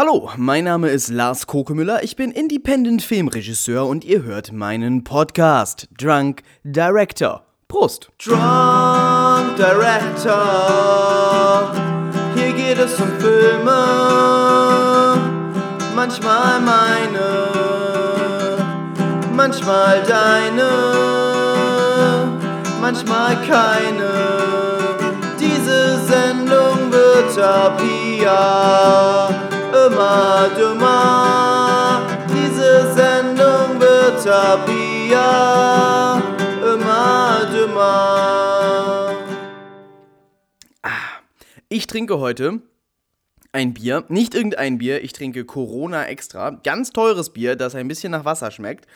Hallo, mein Name ist Lars Kokemüller, ich bin Independent Filmregisseur und ihr hört meinen Podcast Drunk Director. Prost! Drunk Director, hier geht es um Filme, manchmal meine, manchmal deine, manchmal keine. Diese Sendung wird ab hier immer dümmer. Diese Sendung wird ab hier immer dümmer. Ich trinke heute ein Bier, nicht irgendein Bier, ich trinke Corona Extra, ganz teures Bier, das ein bisschen nach Wasser schmeckt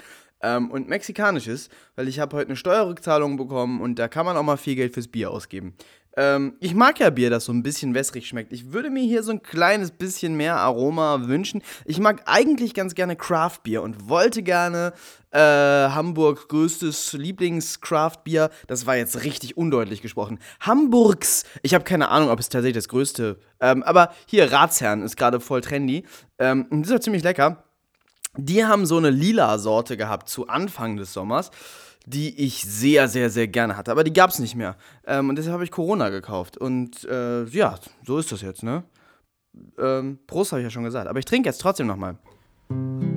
ähm, und mexikanisch ist, weil ich habe heute eine Steuerrückzahlung bekommen und da kann man auch mal viel Geld fürs Bier ausgeben. Ähm, ich mag ja Bier, das so ein bisschen wässrig schmeckt. Ich würde mir hier so ein kleines bisschen mehr Aroma wünschen. Ich mag eigentlich ganz gerne Craft-Bier und wollte gerne äh, Hamburg größtes Lieblings-Craft-Bier. Das war jetzt richtig undeutlich gesprochen. Hamburgs. Ich habe keine Ahnung, ob es tatsächlich das größte. Ähm, aber hier, Ratsherrn ist gerade voll trendy. Ähm, und das ist ziemlich lecker. Die haben so eine lila Sorte gehabt zu Anfang des Sommers die ich sehr, sehr, sehr gerne hatte. Aber die gab es nicht mehr. Ähm, und deshalb habe ich Corona gekauft. Und äh, ja, so ist das jetzt, ne? Ähm, Prost habe ich ja schon gesagt. Aber ich trinke jetzt trotzdem nochmal. sparkle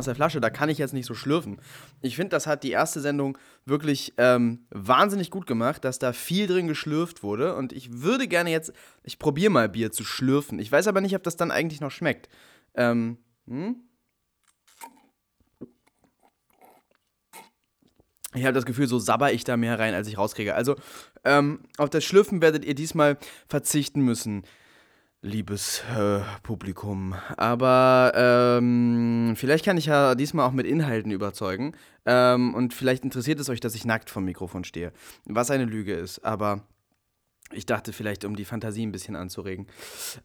aus der Flasche, da kann ich jetzt nicht so schlürfen. Ich finde, das hat die erste Sendung wirklich ähm, wahnsinnig gut gemacht, dass da viel drin geschlürft wurde. Und ich würde gerne jetzt, ich probiere mal Bier zu schlürfen. Ich weiß aber nicht, ob das dann eigentlich noch schmeckt. Ähm, hm? Ich habe das Gefühl, so sabber ich da mehr rein, als ich rauskriege. Also, ähm, auf das Schlürfen werdet ihr diesmal verzichten müssen liebes äh, Publikum. Aber ähm, vielleicht kann ich ja diesmal auch mit Inhalten überzeugen. Ähm, und vielleicht interessiert es euch, dass ich nackt vom Mikrofon stehe. Was eine Lüge ist. Aber ich dachte vielleicht, um die Fantasie ein bisschen anzuregen.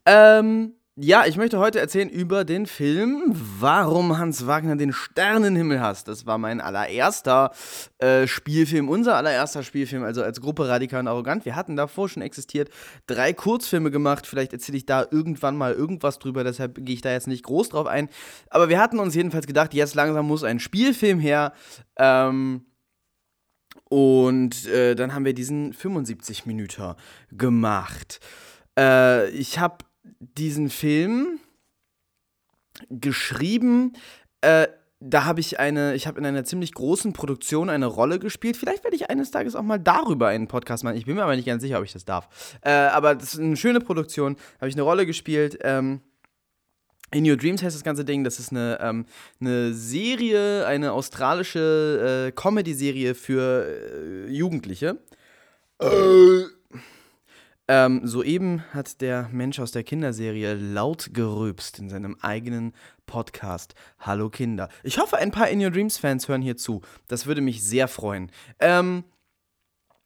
Ähm, ja, ich möchte heute erzählen über den Film Warum Hans Wagner den Sternenhimmel hasst. Das war mein allererster äh, Spielfilm, unser allererster Spielfilm, also als Gruppe Radikal und Arrogant. Wir hatten davor schon existiert, drei Kurzfilme gemacht. Vielleicht erzähle ich da irgendwann mal irgendwas drüber, deshalb gehe ich da jetzt nicht groß drauf ein. Aber wir hatten uns jedenfalls gedacht, jetzt langsam muss ein Spielfilm her. Ähm, und äh, dann haben wir diesen 75 Minuten gemacht. Äh, ich habe diesen Film geschrieben, äh, da habe ich eine, ich habe in einer ziemlich großen Produktion eine Rolle gespielt. Vielleicht werde ich eines Tages auch mal darüber einen Podcast machen. Ich bin mir aber nicht ganz sicher, ob ich das darf. Äh, aber das ist eine schöne Produktion. Habe ich eine Rolle gespielt. Ähm, in Your Dreams heißt das ganze Ding, das ist eine, ähm, eine Serie, eine australische äh, Comedy-Serie für äh, Jugendliche. Äh. Ähm, soeben hat der Mensch aus der Kinderserie laut gerülpst in seinem eigenen Podcast. Hallo Kinder. Ich hoffe, ein paar In Your Dreams Fans hören hier zu. Das würde mich sehr freuen. Ähm,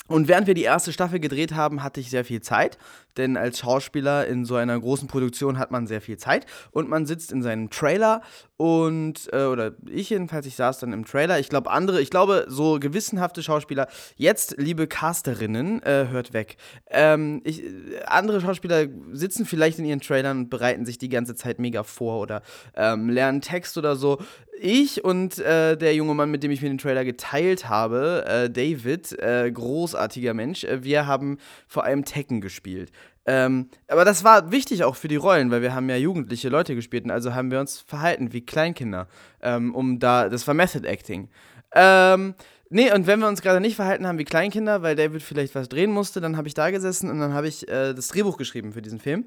und während wir die erste Staffel gedreht haben, hatte ich sehr viel Zeit, denn als Schauspieler in so einer großen Produktion hat man sehr viel Zeit und man sitzt in seinem Trailer und, äh, oder ich jedenfalls, ich saß dann im Trailer. Ich glaube, andere, ich glaube, so gewissenhafte Schauspieler, jetzt, liebe Casterinnen, äh, hört weg. Ähm, ich, andere Schauspieler sitzen vielleicht in ihren Trailern und bereiten sich die ganze Zeit mega vor oder ähm, lernen Text oder so ich und äh, der junge Mann, mit dem ich mir den Trailer geteilt habe, äh, David, äh, großartiger Mensch, äh, wir haben vor allem Tekken gespielt. Ähm, aber das war wichtig auch für die Rollen, weil wir haben ja jugendliche Leute gespielt und also haben wir uns verhalten wie Kleinkinder, ähm, um da, das war Method Acting. Ähm, nee, und wenn wir uns gerade nicht verhalten haben wie Kleinkinder, weil David vielleicht was drehen musste, dann habe ich da gesessen und dann habe ich äh, das Drehbuch geschrieben für diesen Film.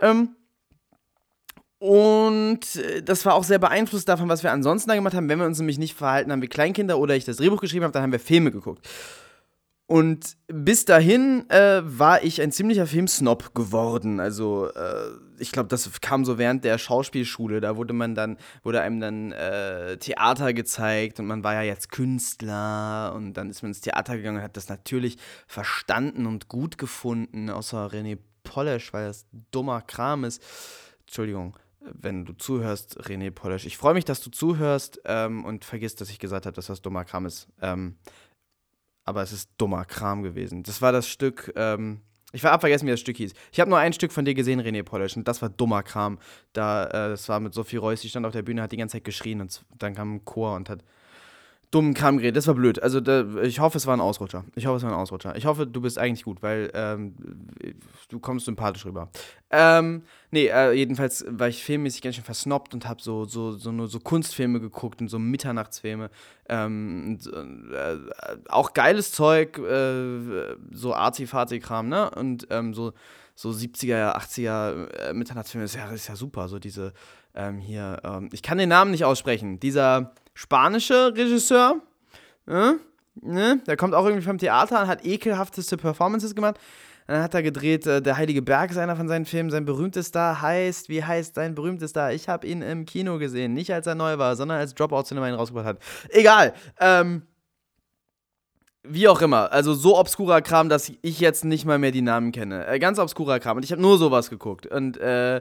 Ähm, und äh, das war auch sehr beeinflusst davon, was wir ansonsten da gemacht haben. Wenn wir uns nämlich nicht verhalten haben wie Kleinkinder oder ich das Drehbuch geschrieben habe, dann haben wir Filme geguckt. Und bis dahin äh, war ich ein ziemlicher Filmsnob geworden. Also äh, ich glaube, das kam so während der Schauspielschule. Da wurde man dann, wurde einem dann äh, Theater gezeigt und man war ja jetzt Künstler und dann ist man ins Theater gegangen und hat das natürlich verstanden und gut gefunden, außer René Polesch, weil das dummer Kram ist. Entschuldigung wenn du zuhörst, René Polesch. Ich freue mich, dass du zuhörst ähm, und vergiss, dass ich gesagt habe, dass das dummer Kram ist. Ähm, aber es ist dummer Kram gewesen. Das war das Stück, ähm, ich war abvergessen, wie das Stück hieß. Ich habe nur ein Stück von dir gesehen, René Polesch, und das war dummer Kram. Da, äh, das war mit Sophie Reuss, die stand auf der Bühne, hat die ganze Zeit geschrien und dann kam ein Chor und hat dummen Kram geredet. Das war blöd. Also da, ich hoffe, es war ein Ausrutscher. Ich hoffe, es war ein Ausrutscher. Ich hoffe, du bist eigentlich gut, weil ähm, du kommst sympathisch rüber. Ähm, nee, äh, jedenfalls war ich filmmäßig ganz schön versnobbt und habe so, so, so nur so Kunstfilme geguckt und so Mitternachtsfilme. Ähm, und, äh, auch geiles Zeug, äh, so arzi-fazi-Kram, ne? Und ähm, so, so 70er, 80er äh, Mitternachtsfilme ist ja, ist ja super. So diese ähm, hier, ähm, ich kann den Namen nicht aussprechen. Dieser spanische Regisseur, äh, ne? der kommt auch irgendwie vom Theater und hat ekelhafteste Performances gemacht. Dann hat er gedreht, äh, Der Heilige Berg ist einer von seinen Filmen. Sein berühmtester heißt, wie heißt sein berühmtester? Ich habe ihn im Kino gesehen. Nicht als er neu war, sondern als Dropout-Cinema ihn rausgebracht hat. Egal. Ähm, wie auch immer. Also so obskurer Kram, dass ich jetzt nicht mal mehr die Namen kenne. Äh, ganz obskurer Kram. Und ich habe nur sowas geguckt. Und, äh,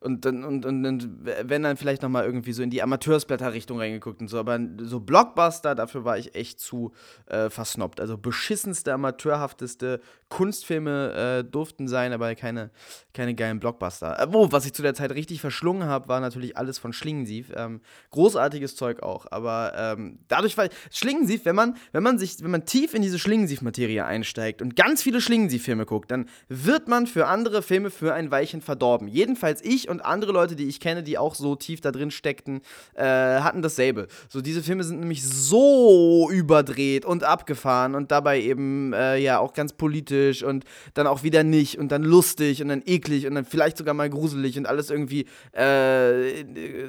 und dann, und, und, und wenn dann vielleicht nochmal irgendwie so in die Amateursblätter-Richtung reingeguckt und so, aber so Blockbuster, dafür war ich echt zu äh, versnobbt. Also beschissenste, amateurhafteste Kunstfilme äh, durften sein, aber keine, keine geilen Blockbuster. Äh, wo, was ich zu der Zeit richtig verschlungen habe, war natürlich alles von Schlingensief. Ähm, großartiges Zeug auch, aber ähm, dadurch war Schlingensief, wenn man, wenn man sich, wenn man tief in diese Schlingensief-Materie einsteigt und ganz viele Schlingensief-Filme guckt, dann wird man für andere Filme für ein Weilchen verdorben. Jedenfalls ich und andere Leute, die ich kenne, die auch so tief da drin steckten, äh, hatten dasselbe. So, diese Filme sind nämlich so überdreht und abgefahren und dabei eben äh, ja auch ganz politisch und dann auch wieder nicht und dann lustig und dann eklig und dann vielleicht sogar mal gruselig und alles irgendwie, äh,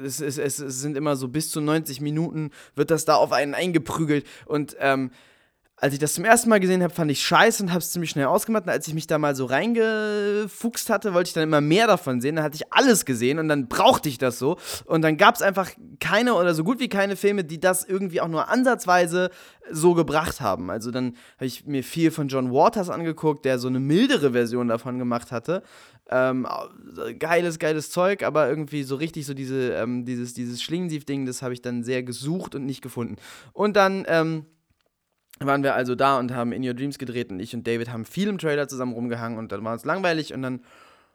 es, es, es, sind immer so bis zu 90 Minuten wird das da auf einen eingeprügelt und ähm, als ich das zum ersten Mal gesehen habe, fand ich scheiße und habe es ziemlich schnell ausgemacht. Und als ich mich da mal so reingefuchst hatte, wollte ich dann immer mehr davon sehen. Dann hatte ich alles gesehen und dann brauchte ich das so. Und dann gab es einfach keine oder so gut wie keine Filme, die das irgendwie auch nur ansatzweise so gebracht haben. Also dann habe ich mir viel von John Waters angeguckt, der so eine mildere Version davon gemacht hatte. Ähm, geiles, geiles Zeug, aber irgendwie so richtig so diese, ähm, dieses, dieses Schlingensief-Ding, das habe ich dann sehr gesucht und nicht gefunden. Und dann, ähm, waren wir also da und haben In Your Dreams gedreht und ich und David haben viel im Trailer zusammen rumgehangen und dann war es langweilig und dann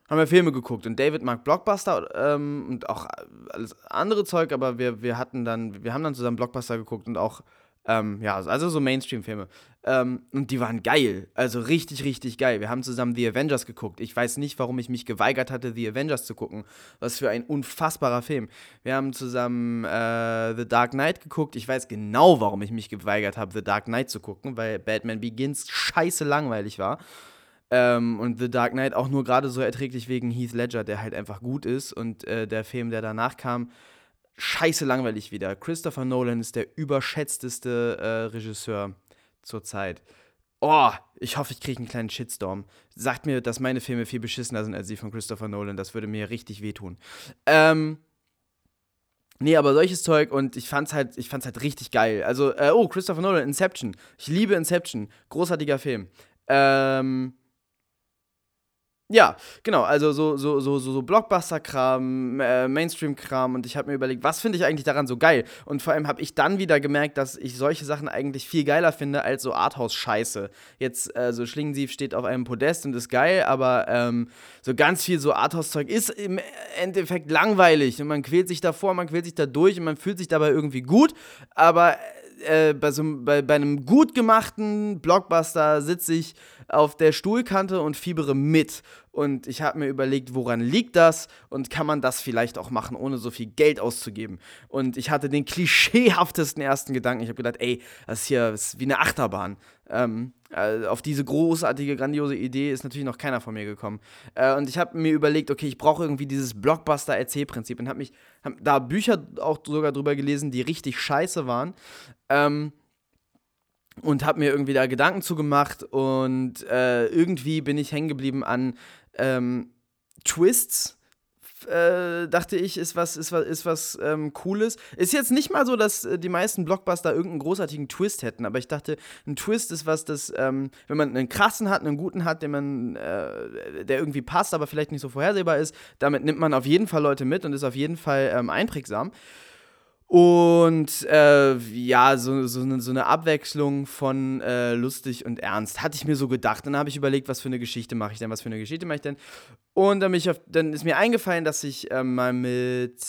haben wir Filme geguckt und David mag Blockbuster ähm, und auch alles andere Zeug, aber wir, wir hatten dann, wir haben dann zusammen Blockbuster geguckt und auch Ähm, ja, also so Mainstream-Filme. Ähm, und die waren geil. Also richtig, richtig geil. Wir haben zusammen The Avengers geguckt. Ich weiß nicht, warum ich mich geweigert hatte, The Avengers zu gucken. Was für ein unfassbarer Film. Wir haben zusammen äh, The Dark Knight geguckt. Ich weiß genau, warum ich mich geweigert habe, The Dark Knight zu gucken, weil Batman Begins scheiße langweilig war. Ähm, und The Dark Knight auch nur gerade so erträglich wegen Heath Ledger, der halt einfach gut ist. Und äh, der Film, der danach kam, scheiße langweilig wieder. Christopher Nolan ist der überschätzteste äh, Regisseur zurzeit. Oh, ich hoffe, ich kriege einen kleinen Shitstorm. Sagt mir, dass meine Filme viel beschissener sind als die von Christopher Nolan. Das würde mir richtig wehtun. Ähm. Nee, aber solches Zeug und ich fand's halt, ich fand's halt richtig geil. Also, äh, oh, Christopher Nolan, Inception. Ich liebe Inception. Großartiger Film. Ähm. Ja, genau, also so, so, so, so, so Blockbuster-Kram, äh, Mainstream-Kram und ich habe mir überlegt, was finde ich eigentlich daran so geil? Und vor allem habe ich dann wieder gemerkt, dass ich solche Sachen eigentlich viel geiler finde als so Arthouse-Scheiße. Jetzt, äh, so Schlingensief steht auf einem Podest und ist geil, aber ähm, so ganz viel so Arthouse-Zeug ist im Endeffekt langweilig und man quält sich davor, man quält sich da durch und man fühlt sich dabei irgendwie gut, aber äh, bei, so, bei, bei einem gut gemachten Blockbuster sitze ich auf der Stuhlkante und fiebere mit. Und ich habe mir überlegt, woran liegt das und kann man das vielleicht auch machen, ohne so viel Geld auszugeben. Und ich hatte den klischeehaftesten ersten Gedanken. Ich habe gedacht, ey, das hier ist wie eine Achterbahn. Ähm, äh, auf diese großartige, grandiose Idee ist natürlich noch keiner von mir gekommen. Äh, und ich habe mir überlegt, okay, ich brauche irgendwie dieses Blockbuster-Erzählprinzip und habe mich hab da Bücher auch sogar drüber gelesen, die richtig scheiße waren. Ähm, und habe mir irgendwie da Gedanken zugemacht und äh, irgendwie bin ich hängen geblieben an ähm, Twists. Äh, dachte ich, ist was, ist was, ist was ähm, Cooles. Ist jetzt nicht mal so, dass äh, die meisten Blockbuster irgendeinen großartigen Twist hätten, aber ich dachte, ein Twist ist was, das, ähm, wenn man einen krassen hat, einen guten hat, den man, äh, der irgendwie passt, aber vielleicht nicht so vorhersehbar ist, damit nimmt man auf jeden Fall Leute mit und ist auf jeden Fall ähm, einprägsam. Und äh, ja, so, so, eine, so eine Abwechslung von äh, lustig und ernst. Hatte ich mir so gedacht. Dann habe ich überlegt, was für eine Geschichte mache ich denn, was für eine Geschichte mache ich denn. Und dann, auf, dann ist mir eingefallen, dass ich äh, mal mit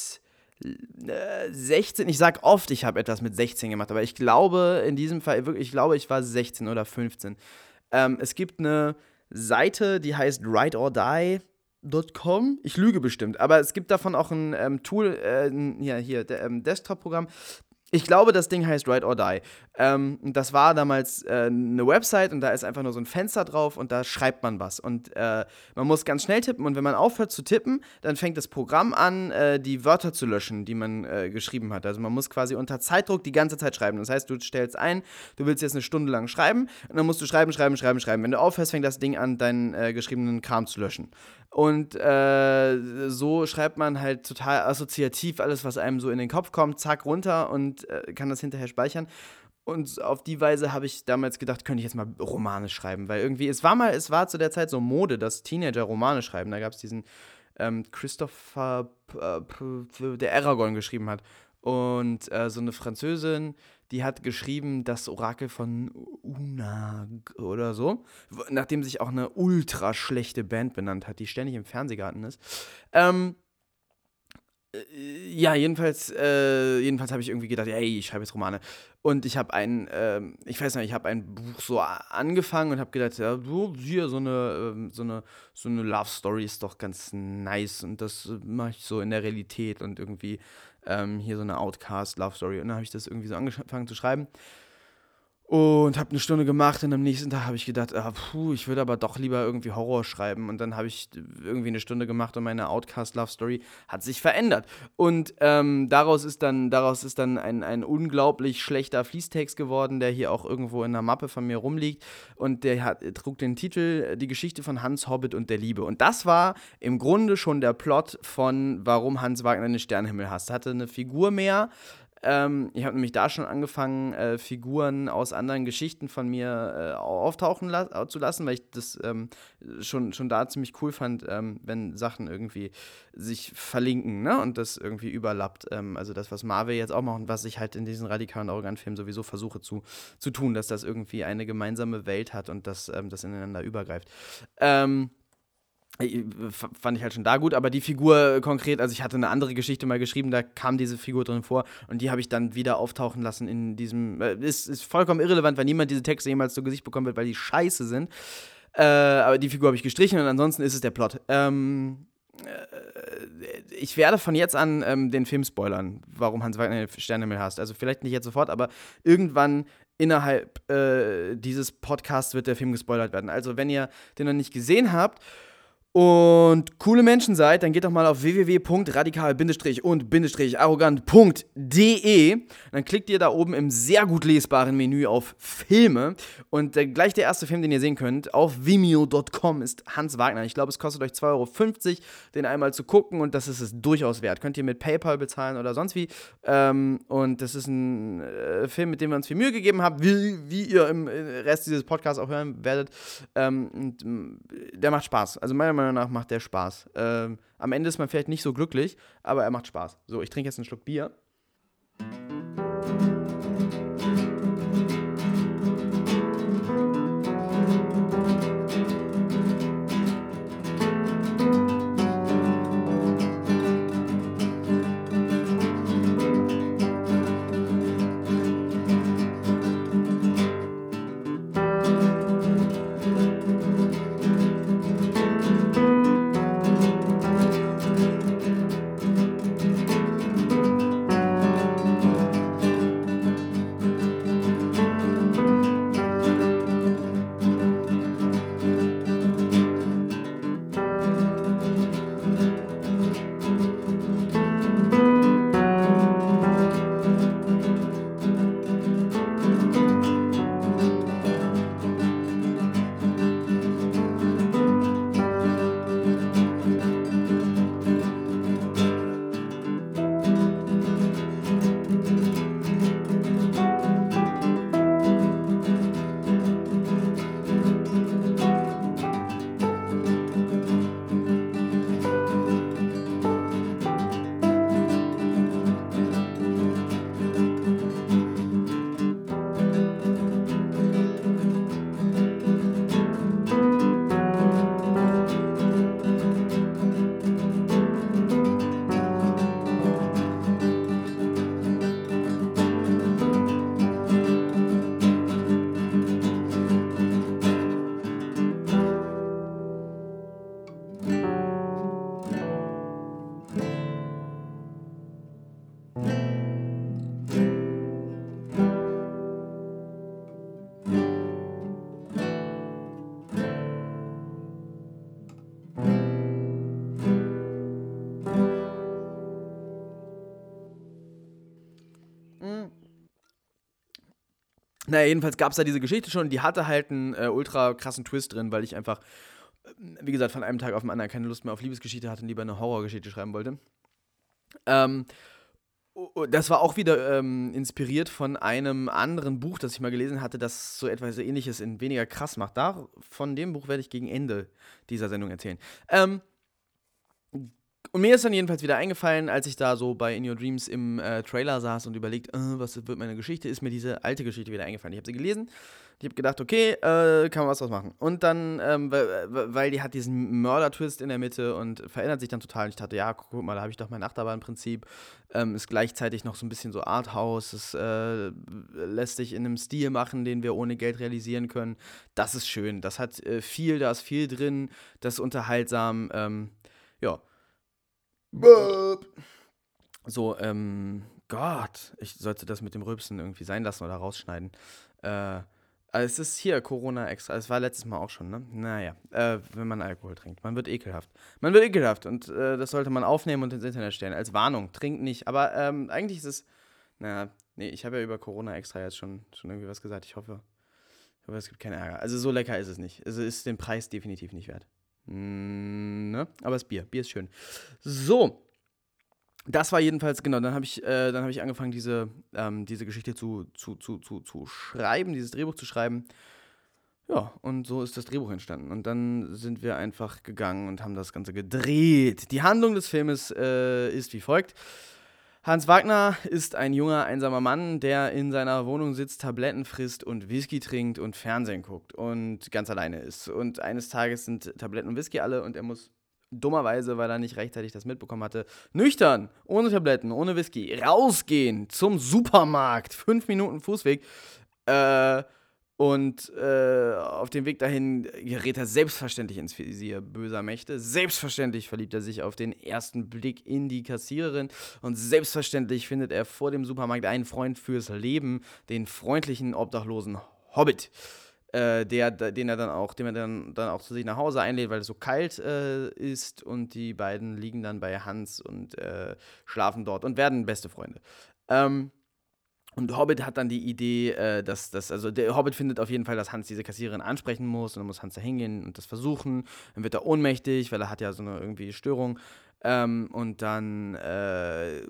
16, äh, ich sag oft, ich habe etwas mit 16 gemacht, aber ich glaube in diesem Fall, ich glaube, ich war 16 oder 15. Ähm, es gibt eine Seite, die heißt Write or Die Com. Ich lüge bestimmt, aber es gibt davon auch ein ähm, Tool, äh, ja, hier, der, ähm, Desktop-Programm. Ich glaube, das Ding heißt Write or Die. Ähm, das war damals äh, eine Website und da ist einfach nur so ein Fenster drauf und da schreibt man was. Und äh, man muss ganz schnell tippen und wenn man aufhört zu tippen, dann fängt das Programm an, äh, die Wörter zu löschen, die man äh, geschrieben hat. Also man muss quasi unter Zeitdruck die ganze Zeit schreiben. Das heißt, du stellst ein, du willst jetzt eine Stunde lang schreiben und dann musst du schreiben, schreiben, schreiben, schreiben. Wenn du aufhörst, fängt das Ding an, deinen äh, geschriebenen Kram zu löschen. Und äh, so schreibt man halt total assoziativ alles, was einem so in den Kopf kommt, zack, runter und äh, kann das hinterher speichern. Und auf die Weise habe ich damals gedacht, könnte ich jetzt mal Romane schreiben, weil irgendwie, es war mal, es war zu der Zeit so Mode, dass Teenager Romane schreiben. Da gab es diesen ähm, Christopher, äh, der Aragorn geschrieben hat. Und äh, so eine Französin, die hat geschrieben, das Orakel von Unag oder so, nachdem sich auch eine ultra schlechte Band benannt hat, die ständig im Fernsehgarten ist. Ähm, äh, ja, jedenfalls, äh, jedenfalls habe ich irgendwie gedacht, ey, ich schreibe jetzt Romane. Und ich habe ein, äh, ich weiß nicht, ich habe ein Buch so angefangen und habe gedacht, ja, hier so eine, äh, so eine, so eine Love Story ist doch ganz nice und das mache ich so in der Realität und irgendwie ähm, hier so eine Outcast-Love-Story. Und dann habe ich das irgendwie so angefangen zu schreiben. Und habe eine Stunde gemacht und am nächsten Tag habe ich gedacht, ah, puh, ich würde aber doch lieber irgendwie Horror schreiben. Und dann habe ich irgendwie eine Stunde gemacht und meine Outcast Love Story hat sich verändert. Und ähm, daraus ist dann, daraus ist dann ein, ein unglaublich schlechter Fließtext geworden, der hier auch irgendwo in der Mappe von mir rumliegt. Und der hat, trug den Titel Die Geschichte von Hans Hobbit und der Liebe. Und das war im Grunde schon der Plot von Warum Hans Wagner den Sternenhimmel hasst. Hatte eine Figur mehr, ähm, ich habe nämlich da schon angefangen, äh, Figuren aus anderen Geschichten von mir äh, auftauchen la zu lassen, weil ich das ähm, schon, schon da ziemlich cool fand, ähm, wenn Sachen irgendwie sich verlinken ne? und das irgendwie überlappt. Ähm, also das, was Marvel jetzt auch macht und was ich halt in diesen radikalen Arrogant-Filmen sowieso versuche zu, zu tun, dass das irgendwie eine gemeinsame Welt hat und dass ähm, das ineinander übergreift. Ähm, Äh, fand ich halt schon da gut, aber die Figur konkret, also ich hatte eine andere Geschichte mal geschrieben, da kam diese Figur drin vor und die habe ich dann wieder auftauchen lassen in diesem. Äh, ist, ist vollkommen irrelevant, weil niemand diese Texte jemals zu Gesicht bekommen wird, weil die scheiße sind. Äh, aber die Figur habe ich gestrichen und ansonsten ist es der Plot. Ähm, äh, ich werde von jetzt an ähm, den Film spoilern, warum Hans Wagner Sterne mehr hast. Also vielleicht nicht jetzt sofort, aber irgendwann innerhalb äh, dieses Podcasts wird der Film gespoilert werden. Also wenn ihr den noch nicht gesehen habt und coole Menschen seid, dann geht doch mal auf www.radikal-und-arrogant.de. Dann klickt ihr da oben im sehr gut lesbaren Menü auf Filme und der, gleich der erste Film, den ihr sehen könnt, auf vimeo.com ist Hans Wagner. Ich glaube, es kostet euch 2,50 Euro, den einmal zu gucken und das ist es durchaus wert. Könnt ihr mit PayPal bezahlen oder sonst wie. Ähm, und das ist ein äh, Film, mit dem wir uns viel Mühe gegeben haben, wie, wie ihr im Rest dieses Podcasts auch hören werdet. Ähm, und, der macht Spaß. Also meiner Meinung Meinung nach macht der Spaß. Ähm, am Ende ist man vielleicht nicht so glücklich, aber er macht Spaß. So, ich trinke jetzt einen Schluck Bier. Naja, jedenfalls gab es da diese Geschichte schon, die hatte halt einen äh, ultra krassen Twist drin, weil ich einfach, wie gesagt, von einem Tag auf den anderen keine Lust mehr auf Liebesgeschichte hatte und lieber eine Horrorgeschichte schreiben wollte. Ähm, das war auch wieder ähm, inspiriert von einem anderen Buch, das ich mal gelesen hatte, das so etwas ähnliches in weniger krass macht. Da, von dem Buch werde ich gegen Ende dieser Sendung erzählen. Ähm, und mir ist dann jedenfalls wieder eingefallen, als ich da so bei In Your Dreams im äh, Trailer saß und überlegt, äh, was wird meine Geschichte, ist mir diese alte Geschichte wieder eingefallen. Ich habe sie gelesen, ich habe gedacht, okay, äh, kann man was draus machen. Und dann, ähm, weil, die hat diesen Mörder-Twist in der Mitte und verändert sich dann total. Und ich dachte, ja, guck mal, da habe ich doch mein Achterbahnprinzip. Ähm, ist gleichzeitig noch so ein bisschen so Arthouse. Es äh, lässt sich in einem Stil machen, den wir ohne Geld realisieren können. Das ist schön. Das hat äh, viel, da ist viel drin. Das ist unterhaltsam. Ähm, ja. So, ähm, Gott, ich sollte das mit dem Rülpsen irgendwie sein lassen oder rausschneiden. Äh, es ist hier Corona extra. Es war letztes Mal auch schon, ne? Naja, äh, wenn man Alkohol trinkt. Man wird ekelhaft. Man wird ekelhaft und äh, das sollte man aufnehmen und ins Internet stellen. Als Warnung. Trinkt nicht. Aber ähm, eigentlich ist es. Naja, nee, ich habe ja über Corona extra jetzt schon, schon irgendwie was gesagt. Ich hoffe, hoffe, es gibt keine Ärger. Also so lecker ist es nicht. Also ist den Preis definitiv nicht wert. Mm, ne? Aber es ist Bier. Bier ist schön. So. Das war jedenfalls, genau, dann habe ich, äh, hab ich angefangen, diese, ähm, diese Geschichte zu, zu, zu, zu, zu schreiben, dieses Drehbuch zu schreiben. Ja, und so ist das Drehbuch entstanden. Und dann sind wir einfach gegangen und haben das Ganze gedreht. Die Handlung des Filmes äh, ist wie folgt. Hans Wagner ist ein junger, einsamer Mann, der in seiner Wohnung sitzt, Tabletten frisst und Whisky trinkt und Fernsehen guckt und ganz alleine ist. Und eines Tages sind Tabletten und Whisky alle und er muss dummerweise, weil er nicht rechtzeitig das mitbekommen hatte, nüchtern, ohne Tabletten, ohne Whisky, rausgehen zum Supermarkt, fünf Minuten Fußweg. Äh, und äh, auf dem Weg dahin gerät er selbstverständlich ins Visier böser Mächte. Selbstverständlich verliebt er sich auf den ersten Blick in die Kassiererin. Und selbstverständlich findet er vor dem Supermarkt einen Freund fürs Leben, den freundlichen, obdachlosen Hobbit. Äh, der, den er dann auch, dem er dann, dann auch zu sich nach Hause einlädt, weil es so kalt äh, ist und die beiden liegen dann bei Hans und äh, schlafen dort und werden beste Freunde. Ähm, und Hobbit hat dann die Idee, äh, dass das, also der Hobbit findet auf jeden Fall, dass Hans diese Kassiererin ansprechen muss und dann muss Hans da hingehen und das versuchen. Dann wird er ohnmächtig, weil er hat ja so eine irgendwie Störung. Ähm, und dann äh,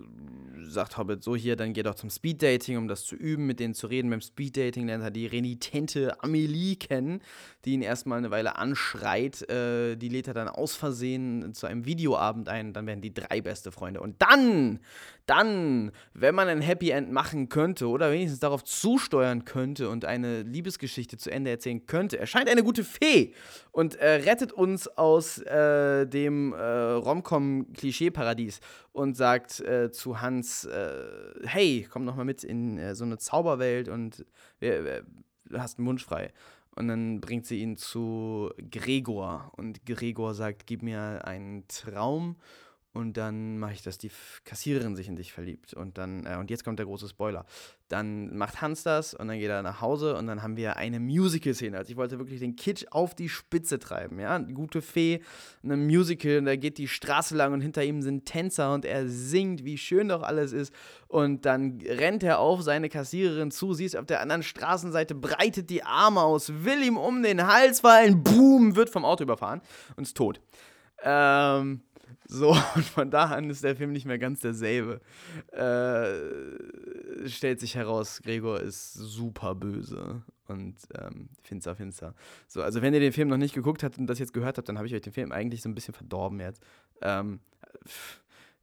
sagt Hobbit so hier, dann geh doch zum Speeddating, um das zu üben, mit denen zu reden. Beim Speeddating lernt er die renitente Amelie kennen, die ihn erstmal eine Weile anschreit. Äh, die lädt er dann aus Versehen zu einem Videoabend ein. Dann werden die drei beste Freunde. Und dann, dann, wenn man ein Happy End machen könnte oder wenigstens darauf zusteuern könnte und eine Liebesgeschichte zu Ende erzählen könnte, erscheint eine gute Fee und äh, rettet uns aus äh, dem äh, Romcom-Klischee-Paradies und sagt äh, zu Hans, äh, hey, komm noch mal mit in äh, so eine Zauberwelt und du hast einen Wunsch frei. Und dann bringt sie ihn zu Gregor und Gregor sagt, gib mir einen Traum und dann mache ich, dass die Kassiererin sich in dich verliebt. Und dann, äh, und jetzt kommt der große Spoiler. Dann macht Hans das und dann geht er nach Hause und dann haben wir eine Musical-Szene. Also ich wollte wirklich den Kitsch auf die Spitze treiben. Ja, eine gute Fee, eine Musical und da geht die Straße lang und hinter ihm sind Tänzer und er singt, wie schön doch alles ist. Und dann rennt er auf seine Kassiererin zu, sie ist auf der anderen Straßenseite, breitet die Arme aus, will ihm um den Hals fallen, boom, wird vom Auto überfahren und ist tot. Ähm, so, und von da an ist der Film nicht mehr ganz derselbe. Äh, stellt sich heraus, Gregor ist super böse und ähm, finster, finster. So, also wenn ihr den Film noch nicht geguckt habt und das jetzt gehört habt, dann habe ich euch den Film eigentlich so ein bisschen verdorben jetzt. Ähm,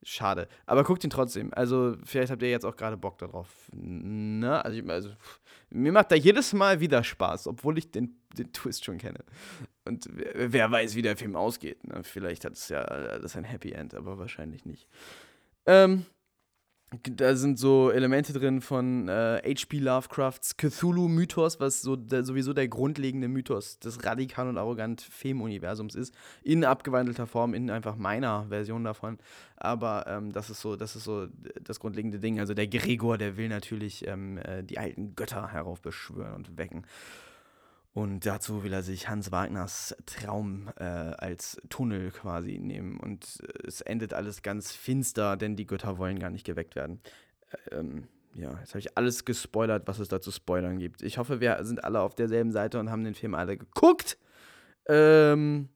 schade. Aber guckt ihn trotzdem. Also, vielleicht habt ihr jetzt auch gerade Bock darauf. Ne? Also, also, mir macht da jedes Mal wieder Spaß, obwohl ich den, den Twist schon kenne. Und wer, wer weiß, wie der Film ausgeht. Ne? Vielleicht hat es ja das ein Happy End, aber wahrscheinlich nicht. Ähm, da sind so Elemente drin von äh, H.P. Lovecrafts Cthulhu-Mythos, was so der, sowieso der grundlegende Mythos des radikal und arrogant Fem-Universums ist, in abgewandelter Form, in einfach meiner Version davon. Aber ähm, das ist so, das ist so das grundlegende Ding. Also der Gregor, der will natürlich ähm, äh, die alten Götter heraufbeschwören und wecken. Und dazu will er sich Hans Wagners Traum äh, als Tunnel quasi nehmen. Und äh, es endet alles ganz finster, denn die Götter wollen gar nicht geweckt werden. Ähm, ja, jetzt habe ich alles gespoilert, was es da zu spoilern gibt. Ich hoffe, wir sind alle auf derselben Seite und haben den Film alle geguckt. Ähm,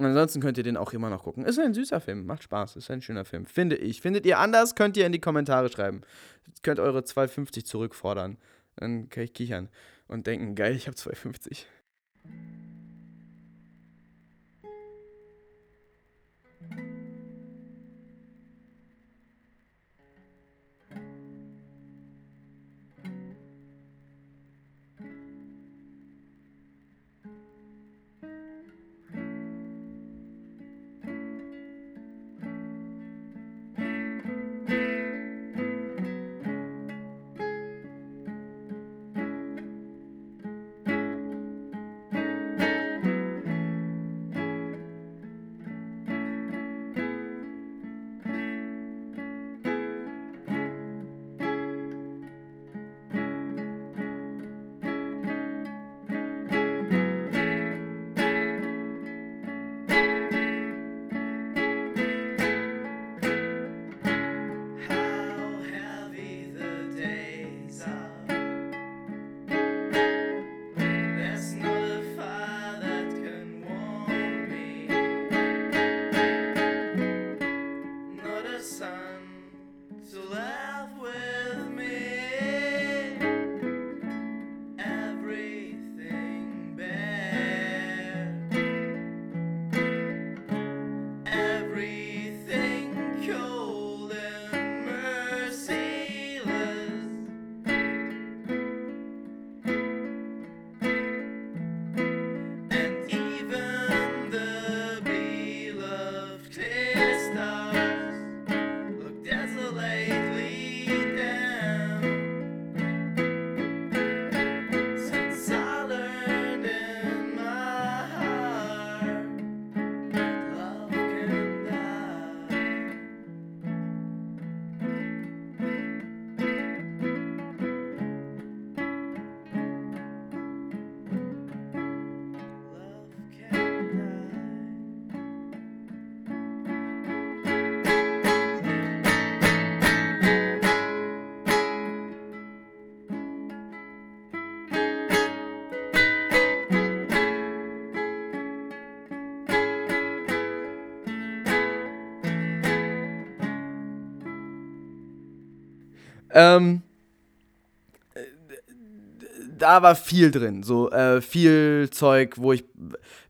ansonsten könnt ihr den auch immer noch gucken. Ist ein süßer Film, macht Spaß, ist ein schöner Film, finde ich. Findet ihr anders, könnt ihr in die Kommentare schreiben. Könnt eure 2,50 zurückfordern. Dann kann ich kichern und denken, geil, ich habe 2,50. Ähm, da war viel drin, so äh, viel Zeug, wo ich,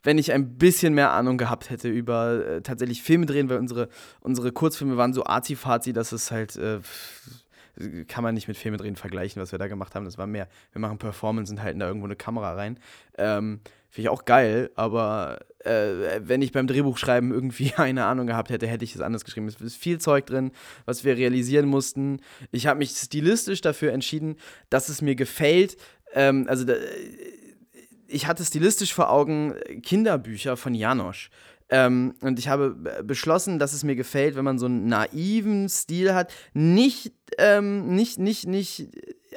wenn ich ein bisschen mehr Ahnung gehabt hätte über äh, tatsächlich Filme drehen, weil unsere, unsere Kurzfilme waren so arzi-fazi, dass es halt, äh, kann man nicht mit Filme drehen vergleichen, was wir da gemacht haben. Das war mehr, wir machen Performance und halten da irgendwo eine Kamera rein. Ähm, Finde ich auch geil, aber äh, wenn ich beim Drehbuchschreiben irgendwie eine Ahnung gehabt hätte, hätte ich es anders geschrieben. Es ist viel Zeug drin, was wir realisieren mussten. Ich habe mich stilistisch dafür entschieden, dass es mir gefällt, ähm, also da, ich hatte stilistisch vor Augen Kinderbücher von Janosch. Ähm, und ich habe beschlossen, dass es mir gefällt, wenn man so einen naiven Stil hat. Nicht, ähm, nicht, nicht, nicht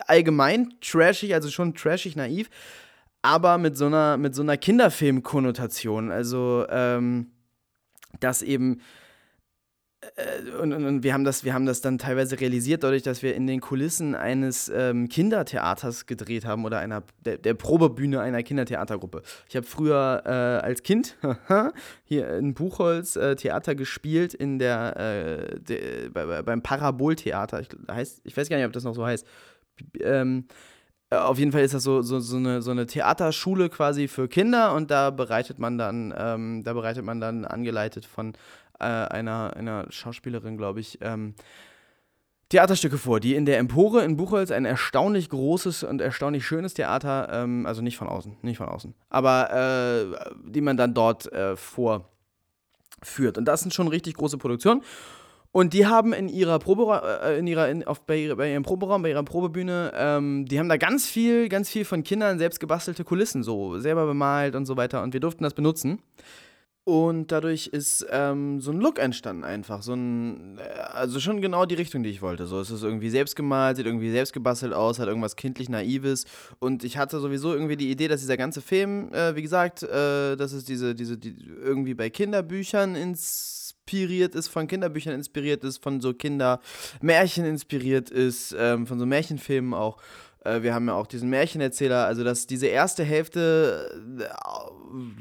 allgemein trashig, also schon trashig naiv, aber mit so einer, mit so einer Kinderfilm-Konnotation. Also, ähm, dass eben und, und, und, wir, haben das, wir haben das dann teilweise realisiert, dadurch, dass wir in den Kulissen eines ähm, Kindertheaters gedreht haben oder einer, der, der Probebühne einer Kindertheatergruppe. Ich habe früher äh, als Kind hier in Buchholz äh, Theater gespielt in der, äh, de, bei, beim Paraboltheater. Ich, ich weiß gar nicht, ob das noch so heißt. Ähm, äh, auf jeden Fall ist das so, so, so, eine, so eine Theaterschule quasi für Kinder und da bereitet man dann, ähm, da bereitet man dann angeleitet von äh, einer, einer Schauspielerin, glaube ich, ähm, Theaterstücke vor, die in der Empore in Buchholz ein erstaunlich großes und erstaunlich schönes Theater, ähm, also nicht von außen, nicht von außen, aber äh, die man dann dort äh, vorführt. Und das sind schon richtig große Produktionen. Und die haben in ihrer Probe, äh, in ihrer, in, auf, bei, bei, ihrem Proberaum, bei ihrer Probebühne, ähm, die haben da ganz viel, ganz viel von Kindern selbst gebastelte Kulissen, so selber bemalt und so weiter. Und wir durften das benutzen. Und dadurch ist ähm, so ein Look entstanden einfach. So ein, äh, also schon genau die Richtung, die ich wollte. So, es ist irgendwie selbst gemalt, sieht irgendwie selbst gebastelt aus, hat irgendwas kindlich Naives. Und ich hatte sowieso irgendwie die Idee, dass dieser ganze Film, äh, wie gesagt, äh, dass es diese, diese, die, irgendwie bei Kinderbüchern inspiriert ist, von Kinderbüchern inspiriert ist, von so Kindermärchen inspiriert ist, ähm, von so Märchenfilmen auch. Äh, wir haben ja auch diesen Märchenerzähler, also dass diese erste Hälfte, äh,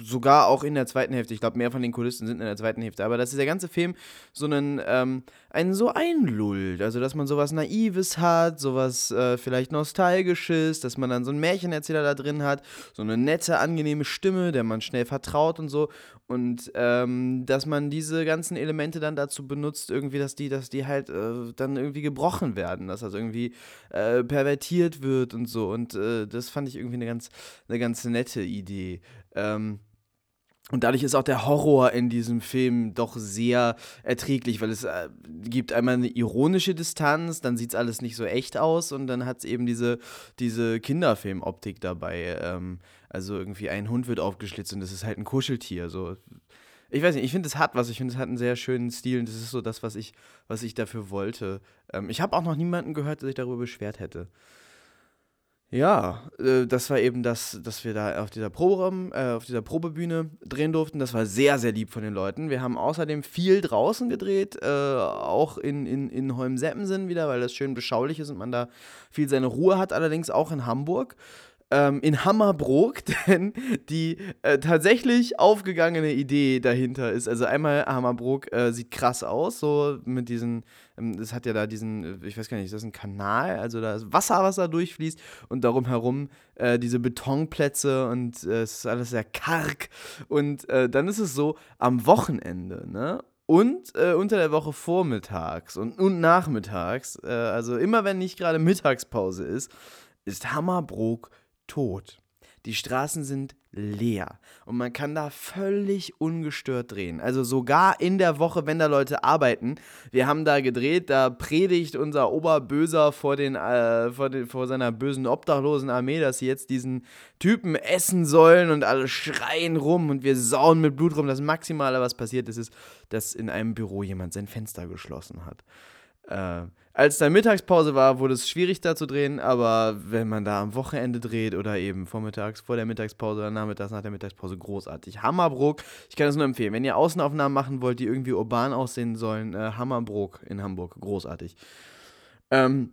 sogar auch in der zweiten Hälfte, ich glaube, mehr von den Kulissen sind in der zweiten Hälfte, aber dass dieser ganze Film so einen, ähm, einen so einlullt, also dass man sowas Naives hat, sowas äh, vielleicht Nostalgisches, dass man dann so einen Märchenerzähler da drin hat, so eine nette, angenehme Stimme, der man schnell vertraut und so und ähm, dass man diese ganzen Elemente dann dazu benutzt, irgendwie, dass die, dass die halt äh, dann irgendwie gebrochen werden, dass das irgendwie äh, pervertiert wird und so. Und äh, das fand ich irgendwie eine ganz, eine ganz nette Idee. Ähm, und dadurch ist auch der Horror in diesem Film doch sehr erträglich, weil es äh, gibt einmal eine ironische Distanz, dann sieht es alles nicht so echt aus und dann hat es eben diese, diese Kinderfilmoptik dabei. Ähm, also irgendwie ein Hund wird aufgeschlitzt und das ist halt ein Kuscheltier. So. Ich weiß nicht, ich finde, es hat was. Ich finde, es hat einen sehr schönen Stil und das ist so das, was ich, was ich dafür wollte. Ähm, ich habe auch noch niemanden gehört, der sich darüber beschwert hätte. Ja, äh, das war eben das, dass wir da auf dieser, Proberaum, äh, auf dieser Probebühne drehen durften. Das war sehr, sehr lieb von den Leuten. Wir haben außerdem viel draußen gedreht, äh, auch in, in, in Holmseppensen wieder, weil das schön beschaulich ist und man da viel seine Ruhe hat, allerdings auch in Hamburg ähm, in Hammerbrook, denn die äh, tatsächlich aufgegangene Idee dahinter ist, also einmal Hammerbrook äh, sieht krass aus, so mit diesen, ähm, das hat ja da diesen, äh, ich weiß gar nicht, ist das ein Kanal, also da ist Wasser, was da durchfließt und darum herum äh, diese Betonplätze und äh, es ist alles sehr karg und äh, dann ist es so, am Wochenende, ne, und äh, unter der Woche vormittags und, und nachmittags, äh, also immer wenn nicht gerade Mittagspause ist, ist Hammerbrook tot. Die Straßen sind leer und man kann da völlig ungestört drehen. Also sogar in der Woche, wenn da Leute arbeiten. Wir haben da gedreht, da predigt unser Oberböser vor, den, äh, vor, den, vor seiner bösen obdachlosen Armee, dass sie jetzt diesen Typen essen sollen und alle schreien rum und wir sauen mit Blut rum. Das Maximale, was passiert ist, ist, dass in einem Büro jemand sein Fenster geschlossen hat. Äh, als dann Mittagspause war, wurde es schwierig da zu drehen, aber wenn man da am Wochenende dreht oder eben vormittags, vor der Mittagspause oder nachmittags nach der Mittagspause, großartig. Hammerbrook, ich kann es nur empfehlen. Wenn ihr Außenaufnahmen machen wollt, die irgendwie urban aussehen sollen, äh, Hammerbrook in Hamburg, großartig. Ähm,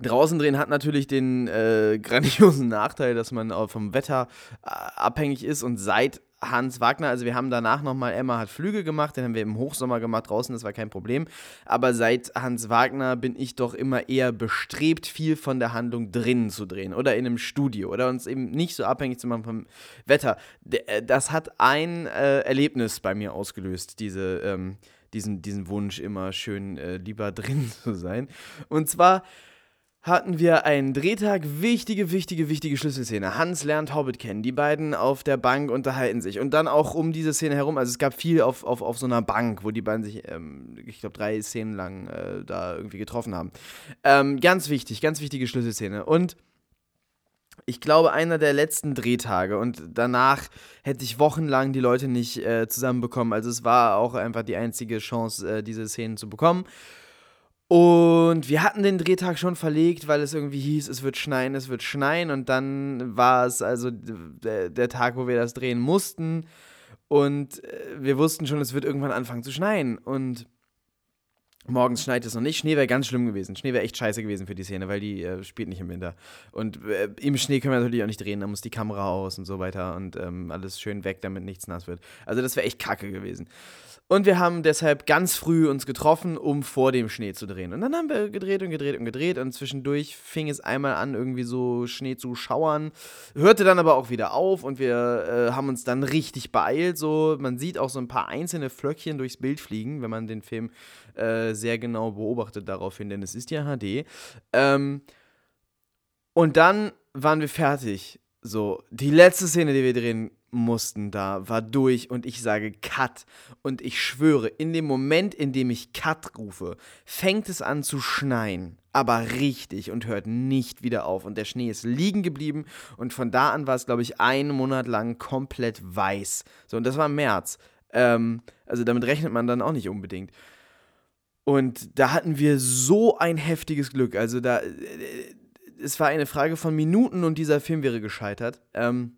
Draußen drehen hat natürlich den äh, grandiosen Nachteil, dass man vom Wetter äh, abhängig ist und seit Hans Wagner, also wir haben danach nochmal, Emma hat Flüge gemacht, den haben wir im Hochsommer gemacht draußen, das war kein Problem. Aber seit Hans Wagner bin ich doch immer eher bestrebt, viel von der Handlung drinnen zu drehen oder in einem Studio oder uns eben nicht so abhängig zu machen vom Wetter. Äh, das hat ein äh, Erlebnis bei mir ausgelöst, diese, ähm, diesen, diesen Wunsch, immer schön äh, lieber drin zu sein. Und zwar hatten wir einen Drehtag. Wichtige, wichtige, wichtige Schlüsselszene. Hans lernt Hobbit kennen. Die beiden auf der Bank unterhalten sich. Und dann auch um diese Szene herum. Also es gab viel auf, auf, auf so einer Bank, wo die beiden sich, ähm, ich glaube, drei Szenen lang äh, da irgendwie getroffen haben. Ähm, ganz wichtig, ganz wichtige Schlüsselszene. Und ich glaube, einer der letzten Drehtage und danach hätte ich wochenlang die Leute nicht äh, zusammenbekommen. Also es war auch einfach die einzige Chance, äh, diese Szenen zu bekommen. Und wir hatten den Drehtag schon verlegt, weil es irgendwie hieß, es wird schneien, es wird schneien. Und dann war es also der, der Tag, wo wir das drehen mussten. Und äh, wir wussten schon, es wird irgendwann anfangen zu schneien. Und morgens schneit es noch nicht. Schnee wäre ganz schlimm gewesen. Schnee wäre echt scheiße gewesen für die Szene, weil die äh, spielt nicht im Winter. Und äh, im Schnee können wir natürlich auch nicht drehen. Da muss die Kamera aus und so weiter und ähm, alles schön weg, damit nichts nass wird. Also das wäre echt kacke gewesen. Und wir haben deshalb ganz früh uns getroffen, um vor dem Schnee zu drehen. Und dann haben wir gedreht und gedreht und gedreht. Und zwischendurch fing es einmal an, irgendwie so Schnee zu schauern. Hörte dann aber auch wieder auf und wir äh, haben uns dann richtig beeilt. So, man sieht auch so ein paar einzelne Flöckchen durchs Bild fliegen, wenn man den Film äh, sehr genau beobachtet daraufhin, denn es ist ja HD. Ähm, und dann waren wir fertig. So, die letzte Szene, die wir drehen mussten da, war durch und ich sage Cut. Und ich schwöre, in dem Moment, in dem ich Cut rufe, fängt es an zu schneien. Aber richtig und hört nicht wieder auf. Und der Schnee ist liegen geblieben und von da an war es, glaube ich, einen Monat lang komplett weiß. So, und das war im März. Ähm, also damit rechnet man dann auch nicht unbedingt. Und da hatten wir so ein heftiges Glück. Also da, äh, es war eine Frage von Minuten und dieser Film wäre gescheitert. Ähm,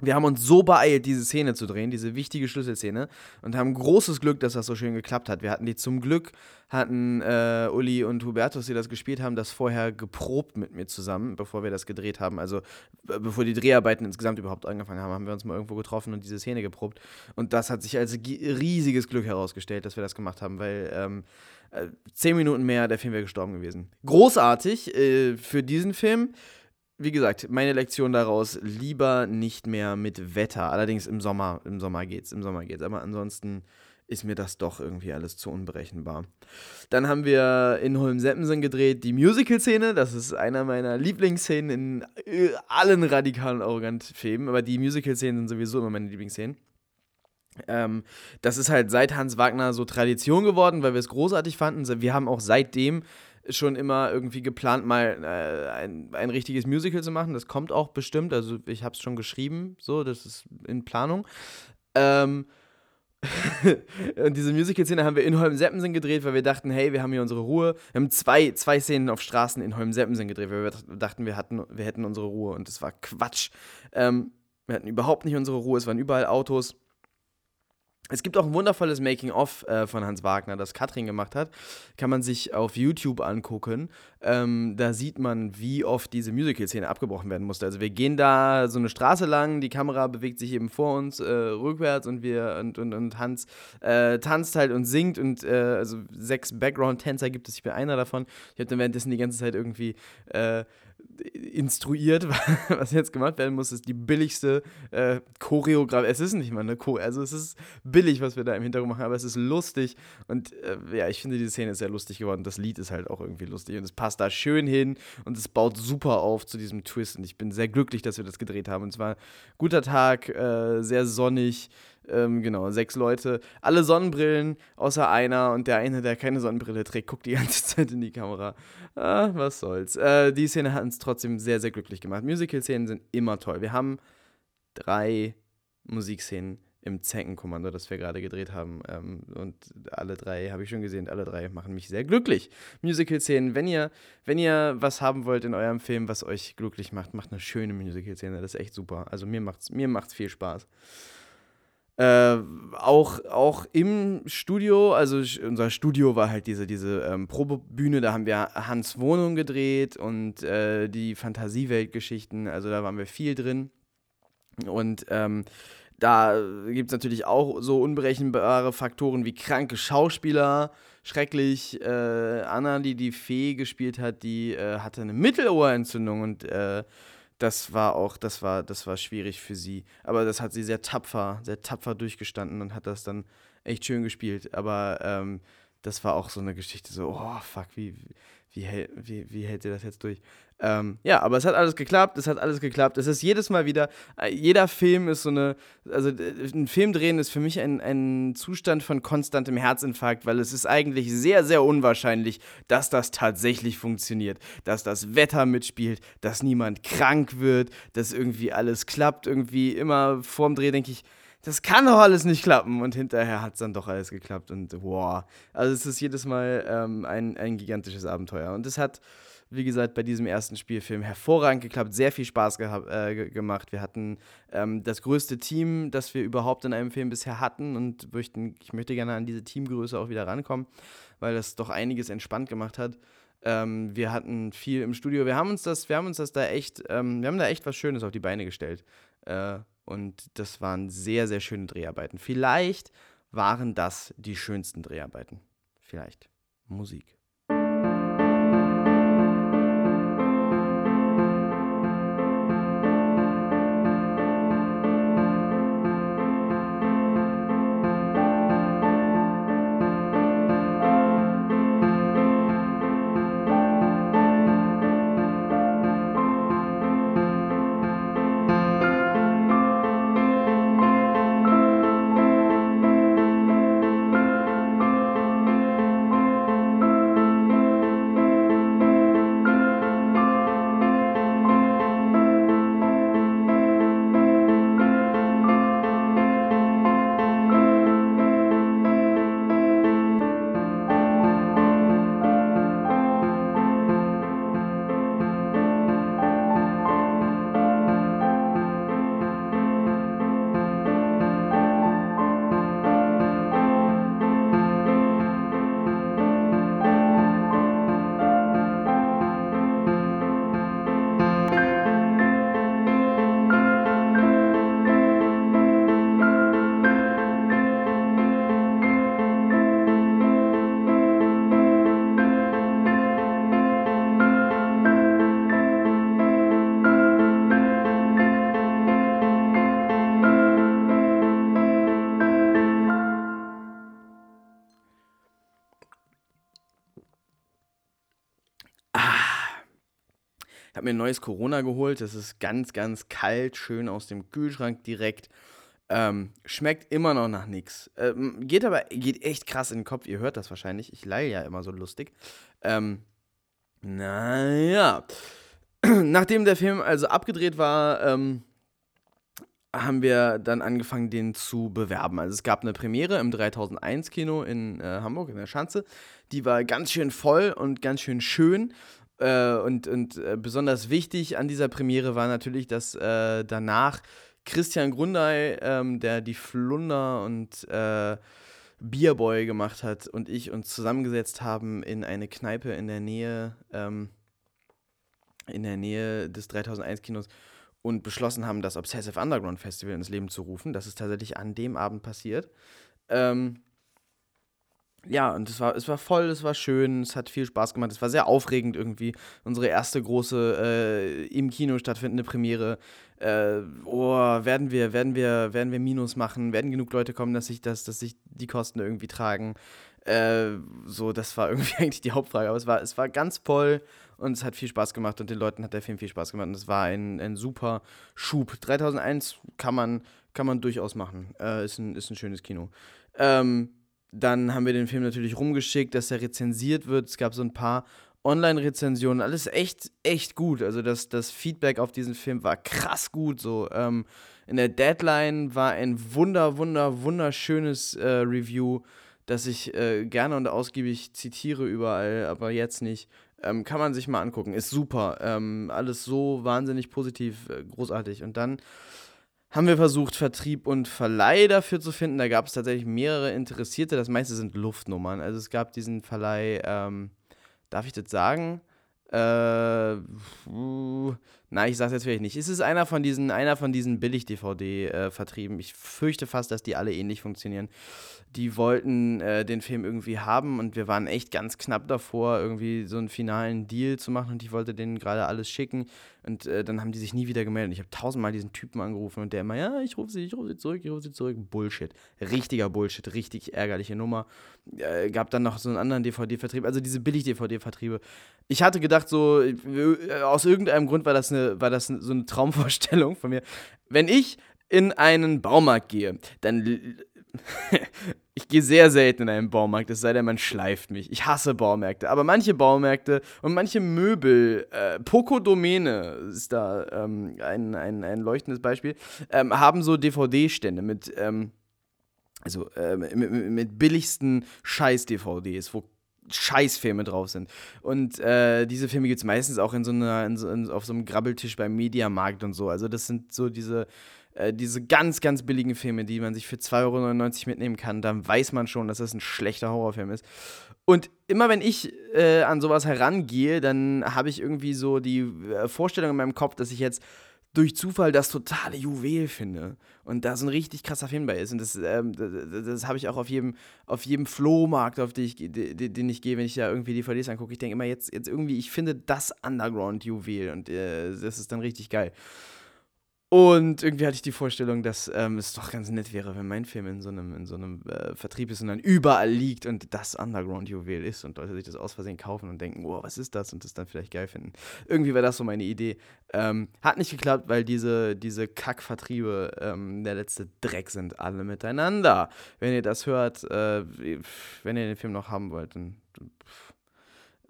wir haben uns so beeilt, diese Szene zu drehen, diese wichtige Schlüsselszene, und haben großes Glück, dass das so schön geklappt hat. Wir hatten die zum Glück, hatten äh, Uli und Hubertus, die das gespielt haben, das vorher geprobt mit mir zusammen, bevor wir das gedreht haben. Also bevor die Dreharbeiten insgesamt überhaupt angefangen haben, haben wir uns mal irgendwo getroffen und diese Szene geprobt. Und das hat sich als riesiges Glück herausgestellt, dass wir das gemacht haben, weil ähm, äh, zehn Minuten mehr, der Film wäre gestorben gewesen. Großartig äh, für diesen Film wie gesagt, meine Lektion daraus, lieber nicht mehr mit Wetter. Allerdings im Sommer, im Sommer geht's, im Sommer geht's. Aber ansonsten ist mir das doch irgendwie alles zu unberechenbar. Dann haben wir in Holm-Seppensen gedreht die Musical-Szene. Das ist einer meiner Lieblingsszenen in äh, allen radikalen Arrogant-Filmen. Aber die Musical-Szenen sind sowieso immer meine Lieblingsszenen. Ähm, das ist halt seit Hans Wagner so Tradition geworden, weil wir es großartig fanden. Wir haben auch seitdem schon immer irgendwie geplant, mal äh, ein, ein richtiges Musical zu machen. Das kommt auch bestimmt. Also ich habe es schon geschrieben, so, das ist in Planung. Ähm, und diese Musical-Szene haben wir in Holm-Seppensen gedreht, weil wir dachten, hey, wir haben hier unsere Ruhe. Wir haben zwei, zwei Szenen auf Straßen in Holm-Seppensen gedreht, weil wir dachten, wir, hatten, wir hätten unsere Ruhe. Und das war Quatsch. Ähm, wir hatten überhaupt nicht unsere Ruhe. Es waren überall Autos. Es gibt auch ein wundervolles Making-of äh, von Hans Wagner, das Katrin gemacht hat. Kann man sich auf YouTube angucken. Ähm, da sieht man, wie oft diese Musical-Szene abgebrochen werden musste. Also wir gehen da so eine Straße lang, die Kamera bewegt sich eben vor uns äh, rückwärts und wir und, und, und Hans äh, tanzt halt und singt und äh, also sechs Background-Tänzer gibt es, ich bin einer davon. Ich habe dann währenddessen die ganze Zeit irgendwie äh, instruiert, was jetzt gemacht werden muss, ist die billigste äh, Choreografie. Es ist nicht mal eine Choreo, also es ist billig, was wir da im Hintergrund machen, aber es ist lustig und äh, ja, ich finde, die Szene ist sehr lustig geworden. Das Lied ist halt auch irgendwie lustig und es passt da schön hin und es baut super auf zu diesem Twist und ich bin sehr glücklich, dass wir das gedreht haben. Und es war ein guter Tag, äh, sehr sonnig, ähm, genau, sechs Leute, alle Sonnenbrillen, außer einer und der eine, der keine Sonnenbrille trägt, guckt die ganze Zeit in die Kamera. Ah, was soll's. Äh, die Szene hat uns trotzdem sehr, sehr glücklich gemacht. Musical-Szenen sind immer toll. Wir haben drei Musikszenen im Zeckenkommando, das wir gerade gedreht haben. Ähm, und alle drei, habe ich schon gesehen, alle drei machen mich sehr glücklich. Musical-Szenen, wenn ihr, wenn ihr was haben wollt in eurem Film, was euch glücklich macht, macht eine schöne Musical-Szene. Das ist echt super. Also mir macht's, mir macht's viel Spaß. Äh, auch, auch im Studio, also unser Studio war halt diese, diese ähm, Probebühne, da haben wir Hans Wohnung gedreht und äh, die Fantasieweltgeschichten, also da waren wir viel drin. Und ähm, da gibt es natürlich auch so unberechenbare Faktoren wie kranke Schauspieler. Schrecklich. Äh, Anna, die die Fee gespielt hat, die äh, hatte eine Mittelohrentzündung und äh, das war auch, das war, das war schwierig für sie. Aber das hat sie sehr tapfer, sehr tapfer durchgestanden und hat das dann echt schön gespielt. Aber ähm, das war auch so eine Geschichte, so, oh fuck, wie, wie, wie, wie hält ihr das jetzt durch? Ähm, ja, aber es hat alles geklappt, es hat alles geklappt. Es ist jedes Mal wieder, äh, jeder Film ist so eine, also ein Film drehen ist für mich ein, ein Zustand von konstantem Herzinfarkt, weil es ist eigentlich sehr, sehr unwahrscheinlich, dass das tatsächlich funktioniert. Dass das Wetter mitspielt, dass niemand krank wird, dass irgendwie alles klappt. Irgendwie immer vorm Dreh denke ich, das kann doch alles nicht klappen. Und hinterher hat es dann doch alles geklappt. Und wow. Also es ist jedes Mal ähm, ein, ein gigantisches Abenteuer. Und es hat, wie gesagt, bei diesem ersten Spielfilm hervorragend geklappt, sehr viel Spaß äh, gemacht. Wir hatten ähm, das größte Team, das wir überhaupt in einem Film bisher hatten. Und möchten, ich möchte gerne an diese Teamgröße auch wieder rankommen, weil das doch einiges entspannt gemacht hat. Ähm, wir hatten viel im Studio. Wir haben uns das, wir haben uns das da echt, ähm, wir haben da echt was Schönes auf die Beine gestellt. Äh, und das waren sehr, sehr schöne Dreharbeiten. Vielleicht waren das die schönsten Dreharbeiten. Vielleicht. Musik. Mir ein neues Corona geholt. Das ist ganz, ganz kalt, schön aus dem Kühlschrank direkt. Ähm, schmeckt immer noch nach nichts. Ähm, geht aber, geht echt krass in den Kopf. Ihr hört das wahrscheinlich. Ich leih ja immer so lustig. Ähm, naja. Nachdem der Film also abgedreht war, ähm, haben wir dann angefangen, den zu bewerben. Also es gab eine Premiere im 3001 Kino in äh, Hamburg, in der Schanze. Die war ganz schön voll und ganz schön schön. Äh, und und äh, besonders wichtig an dieser Premiere war natürlich, dass äh, danach Christian Grundei, ähm, der die Flunder und äh, Bierboy gemacht hat, und ich uns zusammengesetzt haben in eine Kneipe in der Nähe, ähm, in der Nähe des 3001 Kinos und beschlossen haben, das Obsessive Underground Festival ins Leben zu rufen. Das ist tatsächlich an dem Abend passiert. Ähm, ja, und es war, es war voll, es war schön, es hat viel Spaß gemacht, es war sehr aufregend irgendwie. Unsere erste große äh, im Kino stattfindende Premiere. Äh, oh, werden wir, werden wir, werden wir Minus machen? Werden genug Leute kommen, dass sich das, dass sich die Kosten irgendwie tragen? Äh, so, das war irgendwie eigentlich die Hauptfrage. Aber es war, es war ganz voll und es hat viel Spaß gemacht und den Leuten hat der Film viel Spaß gemacht. Und es war ein, ein super Schub. 3001 kann man, kann man durchaus machen. Äh, ist, ein, ist ein schönes Kino. Ähm, dann haben wir den Film natürlich rumgeschickt, dass er rezensiert wird. Es gab so ein paar Online-Rezensionen, alles echt, echt gut. Also das, das Feedback auf diesen Film war krass gut. So ähm, in der Deadline war ein wunder, wunder, wunderschönes äh, Review, das ich äh, gerne und ausgiebig zitiere überall, aber jetzt nicht. Ähm, kann man sich mal angucken. Ist super. Ähm, alles so wahnsinnig positiv, äh, großartig. Und dann haben wir versucht, Vertrieb und Verleih dafür zu finden. Da gab es tatsächlich mehrere Interessierte. Das meiste sind Luftnummern. Also es gab diesen Verleih, ähm, darf ich das sagen? Äh, Nein, ich sag's jetzt vielleicht nicht. Es ist einer von diesen, einer von diesen Billig-DVD-Vertrieben. ich fürchte fast, dass die alle ähnlich funktionieren. Die wollten äh, den Film irgendwie haben und wir waren echt ganz knapp davor, irgendwie so einen finalen Deal zu machen und ich wollte denen gerade alles schicken. Und äh, dann haben die sich nie wieder gemeldet. Ich habe tausendmal diesen Typen angerufen und der immer, ja, ich rufe sie, ich rufe sie zurück, ich rufe sie zurück. Bullshit. Richtiger Bullshit, richtig ärgerliche Nummer. Äh, gab dann noch so einen anderen DVD-Vertrieb, also diese Billig-DVD-Vertriebe. Ich hatte gedacht, so, äh, aus irgendeinem Grund war das, eine, war das so eine Traumvorstellung von mir. Wenn ich in einen Baumarkt gehe, dann ich gehe sehr selten in einen Baumarkt, es sei denn, man schleift mich. Ich hasse Baumärkte. Aber manche Baumärkte und manche Möbel, äh, Poco Domäne ist da ähm, ein, ein, ein leuchtendes Beispiel, ähm, haben so DVD-Stände mit, ähm, also, äh, mit, mit billigsten Scheiß-DVDs, wo Scheißfilme drauf sind. Und äh, diese Filme gibt es meistens auch in so einer, in so, in, auf so einem Grabbeltisch beim Mediamarkt und so. Also das sind so diese äh, diese ganz, ganz billigen Filme, die man sich für 2,99 Euro mitnehmen kann, dann weiß man schon, dass das ein schlechter Horrorfilm ist. Und immer wenn ich äh, an sowas herangehe, dann habe ich irgendwie so die äh, Vorstellung in meinem Kopf, dass ich jetzt durch Zufall das totale Juwel finde und da so ein richtig krasser Film bei ist. Und das, ähm, das, das habe ich auch auf jedem, auf jedem Flohmarkt, auf den ich, den ich gehe, wenn ich da irgendwie DVDs angucke. Ich denke immer, jetzt, jetzt irgendwie, ich finde das Underground-Juwel und äh, das ist dann richtig geil. Und irgendwie hatte ich die Vorstellung, dass ähm, es doch ganz nett wäre, wenn mein Film in so einem, in so einem äh, Vertrieb ist und dann überall liegt und das Underground-Juwel ist und Leute sich das aus Versehen kaufen und denken, wow, was ist das? Und das dann vielleicht geil finden. Irgendwie war das so meine Idee. Ähm, hat nicht geklappt, weil diese, diese Kackvertriebe ähm, der letzte Dreck sind alle miteinander. Wenn ihr das hört, äh, wenn ihr den Film noch haben wollt, dann.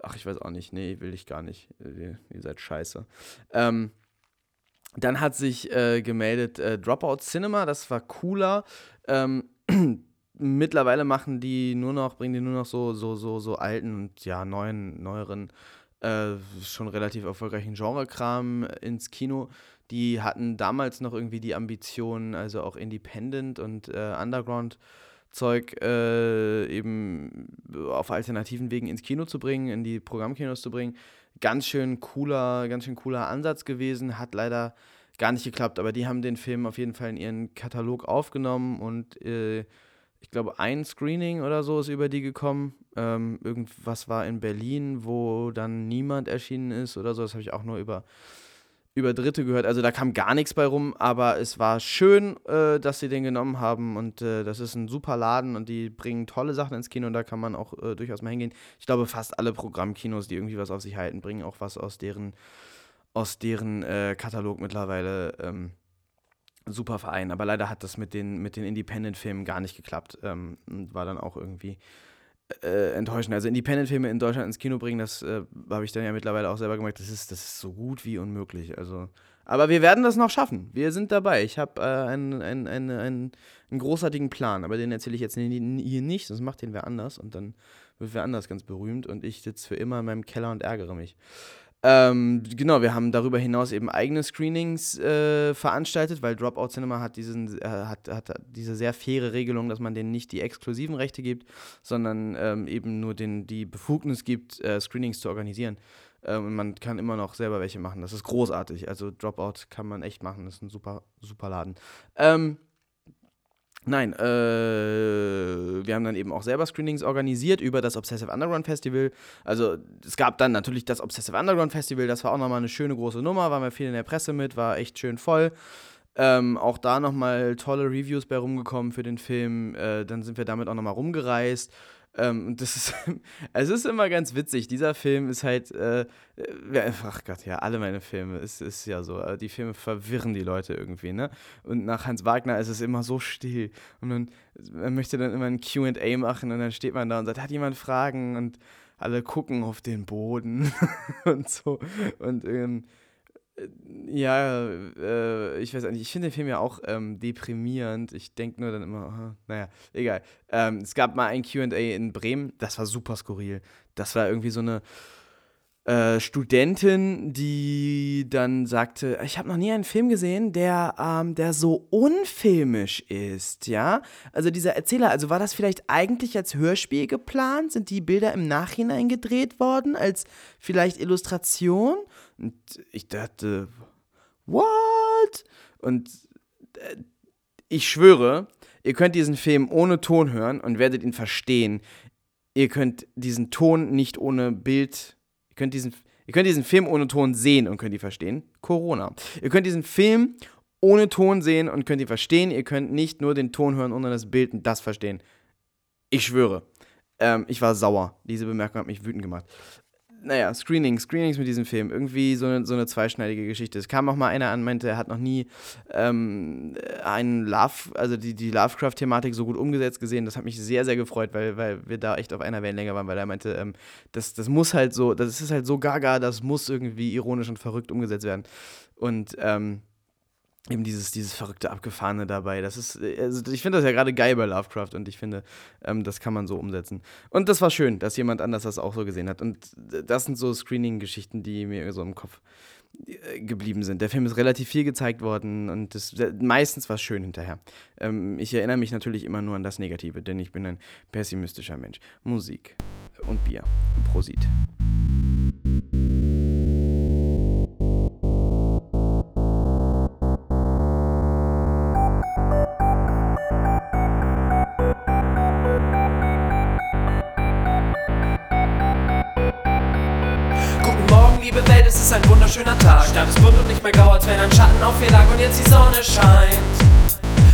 Ach, ich weiß auch nicht. Nee, will ich gar nicht. Ihr, ihr seid scheiße. Ähm, dann hat sich äh, gemeldet äh, Dropout Cinema, das war cooler. Ähm, mittlerweile machen die nur noch, bringen die nur noch so, so, so, so alten und ja, neuen, neueren, äh, schon relativ erfolgreichen Genre-Kram ins Kino. Die hatten damals noch irgendwie die Ambition, also auch Independent und äh, Underground. Zeug äh, eben auf alternativen Wegen ins Kino zu bringen, in die Programmkinos zu bringen ganz schön cooler, ganz schön cooler Ansatz gewesen, hat leider gar nicht geklappt, aber die haben den Film auf jeden Fall in ihren Katalog aufgenommen und äh, ich glaube, ein Screening oder so ist über die gekommen. Ähm, irgendwas war in Berlin, wo dann niemand erschienen ist oder so. Das habe ich auch nur über über Dritte gehört. Also da kam gar nichts bei rum, aber es war schön, äh, dass sie den genommen haben und äh, das ist ein super Laden und die bringen tolle Sachen ins Kino und da kann man auch äh, durchaus mal hingehen. Ich glaube, fast alle Programmkinos, die irgendwie was auf sich halten, bringen auch was aus deren, aus deren äh, Katalog mittlerweile. Ähm, super Verein, aber leider hat das mit den, mit den Independent-Filmen gar nicht geklappt ähm, und war dann auch irgendwie äh, enttäuschend. Also Independent-Filme in Deutschland ins Kino bringen, das äh, habe ich dann ja mittlerweile auch selber gemerkt, das ist, das ist so gut wie unmöglich. Also, aber wir werden das noch schaffen. Wir sind dabei. Ich habe äh, einen, einen, einen, einen, einen großartigen Plan, aber den erzähle ich jetzt hier nicht, sonst macht den wer anders und dann wird wer anders ganz berühmt und ich sitze für immer in meinem Keller und ärgere mich. Ähm, genau, wir haben darüber hinaus eben eigene Screenings äh, veranstaltet, weil Dropout Cinema hat, diesen, äh, hat, hat diese sehr faire Regelung, dass man denen nicht die exklusiven Rechte gibt, sondern ähm, eben nur den, die Befugnis gibt, äh, Screenings zu organisieren. Ähm, man kann immer noch selber welche machen. Das ist großartig. Also Dropout kann man echt machen. Das ist ein super, super Laden. Ähm, Nein, äh, wir haben dann eben auch selber Screenings organisiert über das Obsessive Underground Festival. Also es gab dann natürlich das Obsessive Underground Festival, das war auch nochmal eine schöne große Nummer, waren wir viel in der Presse mit, war echt schön voll. Ähm, auch da nochmal tolle Reviews bei rumgekommen für den Film. Äh, dann sind wir damit auch nochmal rumgereist. Ähm, das ist, es ist immer ganz witzig. Dieser Film ist halt, äh, äh, ach Gott, ja, alle meine Filme, es ist ja so. Äh, die Filme verwirren die Leute irgendwie, ne? Und nach Hans Wagner ist es immer so still. Und man, man möchte dann immer ein QA machen und dann steht man da und sagt, hat jemand Fragen? Und alle gucken auf den Boden und so. Und ähm, ja, äh, ich weiß nicht, ich finde den Film ja auch ähm, deprimierend. Ich denke nur dann immer, naja, egal. Ähm, es gab mal ein QA in Bremen, das war super skurril. Das war irgendwie so eine äh, Studentin, die dann sagte, ich habe noch nie einen Film gesehen, der, ähm, der so unfilmisch ist, ja. Also dieser Erzähler, also war das vielleicht eigentlich als Hörspiel geplant? Sind die Bilder im Nachhinein gedreht worden, als vielleicht Illustration? Und ich dachte, what? Und äh, ich schwöre, ihr könnt diesen Film ohne Ton hören und werdet ihn verstehen. Ihr könnt diesen Ton nicht ohne Bild, ihr könnt diesen, ihr könnt diesen Film ohne Ton sehen und könnt ihn verstehen. Corona. Ihr könnt diesen Film ohne Ton sehen und könnt ihn verstehen. Ihr könnt nicht nur den Ton hören ohne das Bild und das verstehen. Ich schwöre. Ähm, ich war sauer. Diese Bemerkung hat mich wütend gemacht naja, Screenings, Screenings mit diesem Film. Irgendwie so eine, so eine zweischneidige Geschichte. Es kam auch mal einer an, meinte, er hat noch nie ähm, einen Love, also die, die Lovecraft-Thematik so gut umgesetzt gesehen. Das hat mich sehr, sehr gefreut, weil, weil wir da echt auf einer Wellenlänge waren, weil er meinte, ähm, das, das muss halt so, das ist halt so gaga, das muss irgendwie ironisch und verrückt umgesetzt werden. Und ähm, eben dieses, dieses verrückte Abgefahrene dabei. Das ist, also ich finde das ja gerade geil bei Lovecraft und ich finde, ähm, das kann man so umsetzen. Und das war schön, dass jemand anders das auch so gesehen hat. Und das sind so Screening-Geschichten, die mir so im Kopf äh, geblieben sind. Der Film ist relativ viel gezeigt worden und das, meistens war es schön hinterher. Ähm, ich erinnere mich natürlich immer nur an das Negative, denn ich bin ein pessimistischer Mensch. Musik und Bier. Prosit. Ist ein wunderschöner Tag. Stadt ist bunt und nicht mehr grau, als wenn ein Schatten auf ihr lag und jetzt die Sonne scheint.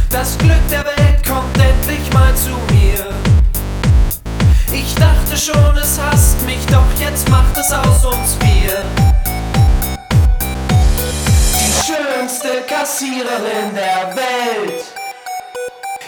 Das Glück der Welt kommt endlich mal zu mir. Ich dachte schon, es hasst mich, doch jetzt macht es aus uns vier. Die schönste Kassiererin der Welt.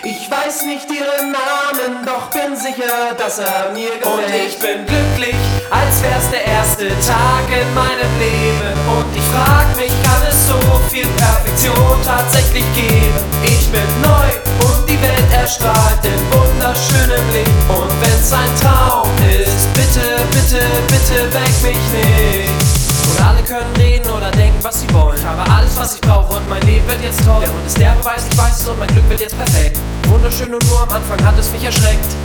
Ich weiß nicht ihren Namen, doch bin sicher, dass er mir gefällt. Und ich bin glücklich, als wär's der erste Tag in meinem Leben. Und ich frag mich, kann es so viel Perfektion tatsächlich geben? Ich bin neu und die Welt erstrahlt in wunderschönem Licht. Und wenn's ein Traum ist, bitte, bitte, bitte weck mich nicht. Und alle können reden oder denken, was sie wollen. Ich habe alles, was ich brauche und mein Leben wird jetzt toll. Der Hund ist der Beweis, ich weiß es und mein Glück wird jetzt perfekt. Wunderschön und nur am Anfang hat es mich erschreckt.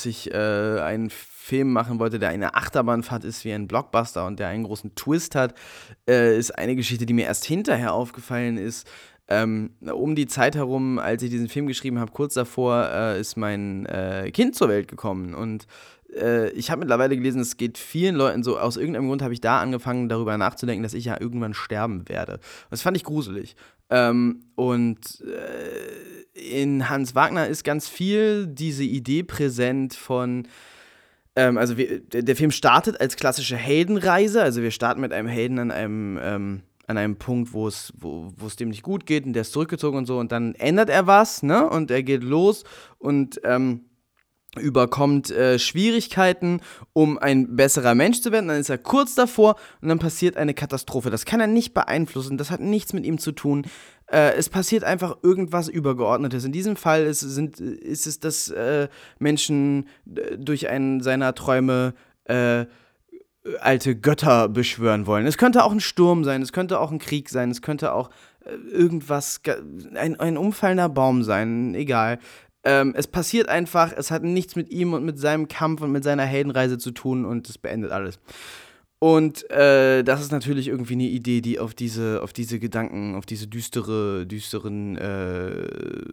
Dass ich äh, einen Film machen wollte, der eine Achterbahnfahrt ist wie ein Blockbuster und der einen großen Twist hat, äh, ist eine Geschichte, die mir erst hinterher aufgefallen ist. Ähm, um die Zeit herum, als ich diesen Film geschrieben habe, kurz davor, äh, ist mein äh, Kind zur Welt gekommen. Und äh, ich habe mittlerweile gelesen, es geht vielen Leuten so, aus irgendeinem Grund habe ich da angefangen, darüber nachzudenken, dass ich ja irgendwann sterben werde. Das fand ich gruselig. Ähm, und äh, in Hans Wagner ist ganz viel diese Idee präsent von ähm, also wir, der Film startet als klassische Heldenreise, also wir starten mit einem Helden an einem ähm, an einem Punkt, wo es, wo, es dem nicht gut geht und der ist zurückgezogen und so und dann ändert er was, ne? Und er geht los und ähm, überkommt äh, Schwierigkeiten, um ein besserer Mensch zu werden. Dann ist er kurz davor und dann passiert eine Katastrophe. Das kann er nicht beeinflussen. Das hat nichts mit ihm zu tun. Äh, es passiert einfach irgendwas Übergeordnetes. In diesem Fall ist, sind, ist es, dass äh, Menschen äh, durch einen seiner Träume äh, alte Götter beschwören wollen. Es könnte auch ein Sturm sein, es könnte auch ein Krieg sein, es könnte auch äh, irgendwas, ein, ein umfallender Baum sein, egal. Ähm, es passiert einfach, es hat nichts mit ihm und mit seinem Kampf und mit seiner Heldenreise zu tun und es beendet alles. Und äh, das ist natürlich irgendwie eine Idee, die auf diese, auf diese Gedanken, auf diese düstere, düsteren äh,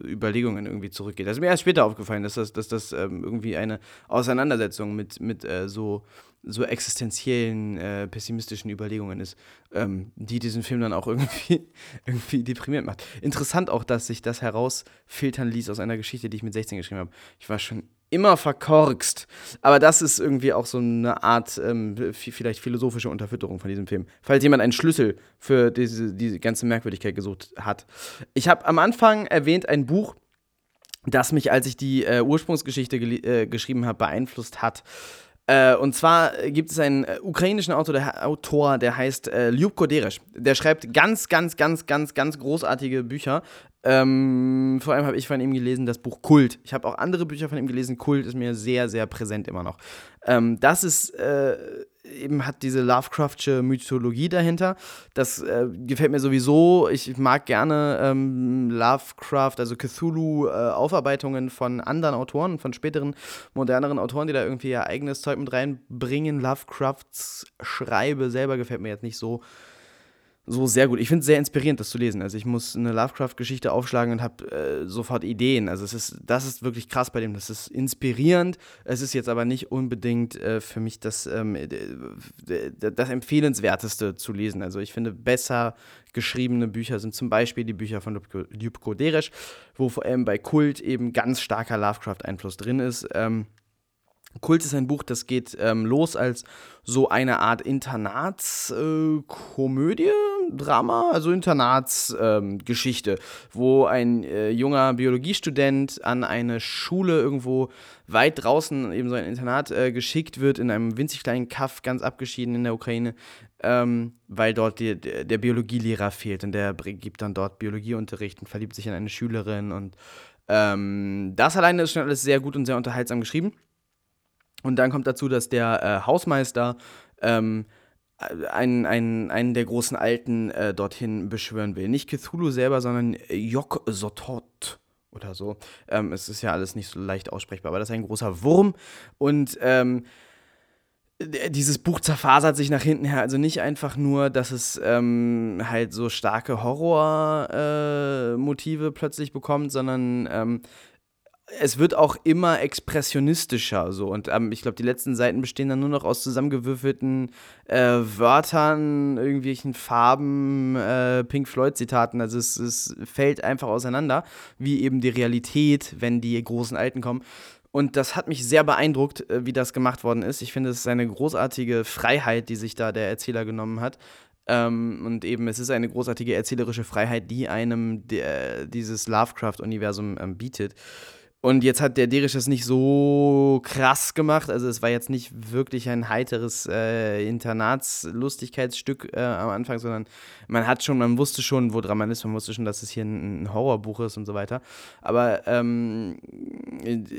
Überlegungen irgendwie zurückgeht. Das ist mir erst später aufgefallen, dass das, dass das ähm, irgendwie eine Auseinandersetzung mit, mit äh, so, so existenziellen, äh, pessimistischen Überlegungen ist, ähm, die diesen Film dann auch irgendwie, irgendwie deprimiert macht. Interessant auch, dass sich das herausfiltern ließ aus einer Geschichte, die ich mit 16 geschrieben habe. Ich war schon immer verkorkst. Aber das ist irgendwie auch so eine Art, ähm, vielleicht philosophische Unterfütterung von diesem Film. Falls jemand einen Schlüssel für diese, diese ganze Merkwürdigkeit gesucht hat. Ich habe am Anfang erwähnt ein Buch, das mich, als ich die äh, Ursprungsgeschichte äh, geschrieben habe, beeinflusst hat. Äh, und zwar gibt es einen äh, ukrainischen Autor der, Autor, der heißt äh, Ljubko Dereš. Der schreibt ganz, ganz, ganz, ganz, ganz großartige Bücher. Ähm, vor allem habe ich von ihm gelesen das Buch Kult. Ich habe auch andere Bücher von ihm gelesen. Kult ist mir sehr, sehr präsent immer noch. Ähm, das ist äh, eben hat diese Lovecraftsche Mythologie dahinter. Das äh, gefällt mir sowieso. Ich mag gerne ähm, Lovecraft, also Cthulhu-Aufarbeitungen äh, von anderen Autoren, von späteren, moderneren Autoren, die da irgendwie ihr eigenes Zeug mit reinbringen. Lovecrafts Schreibe selber gefällt mir jetzt nicht so so sehr gut. Ich finde es sehr inspirierend, das zu lesen. Also ich muss eine Lovecraft-Geschichte aufschlagen und habe äh, sofort Ideen. Also es ist, das ist wirklich krass bei dem. Das ist inspirierend. Es ist jetzt aber nicht unbedingt äh, für mich das, ähm, das Empfehlenswerteste zu lesen. Also ich finde, besser geschriebene Bücher sind zum Beispiel die Bücher von Ljubko Dereš, wo vor allem bei Kult eben ganz starker Lovecraft-Einfluss drin ist. Ähm, Kult ist ein Buch, das geht ähm, los als so eine Art Internatskomödie, Drama, also Internatsgeschichte, ähm, wo ein äh, junger Biologiestudent an eine Schule irgendwo weit draußen, eben so ein Internat, äh, geschickt wird, in einem winzig kleinen Kaff, ganz abgeschieden in der Ukraine, ähm, weil dort die, der Biologielehrer fehlt und der gibt dann dort Biologieunterricht und verliebt sich in eine Schülerin und ähm, das alleine ist schon alles sehr gut und sehr unterhaltsam geschrieben. Und dann kommt dazu, dass der äh, Hausmeister ähm, einen, einen, einen der großen Alten äh, dorthin beschwören will. Nicht Cthulhu selber, sondern Jok Sotot oder so. Ähm, es ist ja alles nicht so leicht aussprechbar, aber das ist ein großer Wurm. Und ähm, dieses Buch zerfasert sich nach hinten her. Also nicht einfach nur, dass es ähm, halt so starke Horrormotive äh, plötzlich bekommt, sondern ähm, es wird auch immer expressionistischer so und ähm, ich glaube die letzten Seiten bestehen dann nur noch aus zusammengewürfelten äh, Wörtern, irgendwelchen Farben, äh, Pink Floyd Zitaten. Also es, es fällt einfach auseinander, wie eben die Realität, wenn die großen Alten kommen. Und das hat mich sehr beeindruckt, äh, wie das gemacht worden ist. Ich finde, es ist eine großartige Freiheit, die sich da der Erzähler genommen hat. Ähm, und eben, es ist eine großartige erzählerische Freiheit, die einem der, dieses Lovecraft-Universum ähm, bietet. Und jetzt hat der Derisch das nicht so krass gemacht. Also es war jetzt nicht wirklich ein heiteres äh, Internatslustigkeitsstück äh, am Anfang, sondern man hat schon, man wusste schon, woran man ist, man wusste schon, dass es hier ein, ein Horrorbuch ist und so weiter. Aber ähm,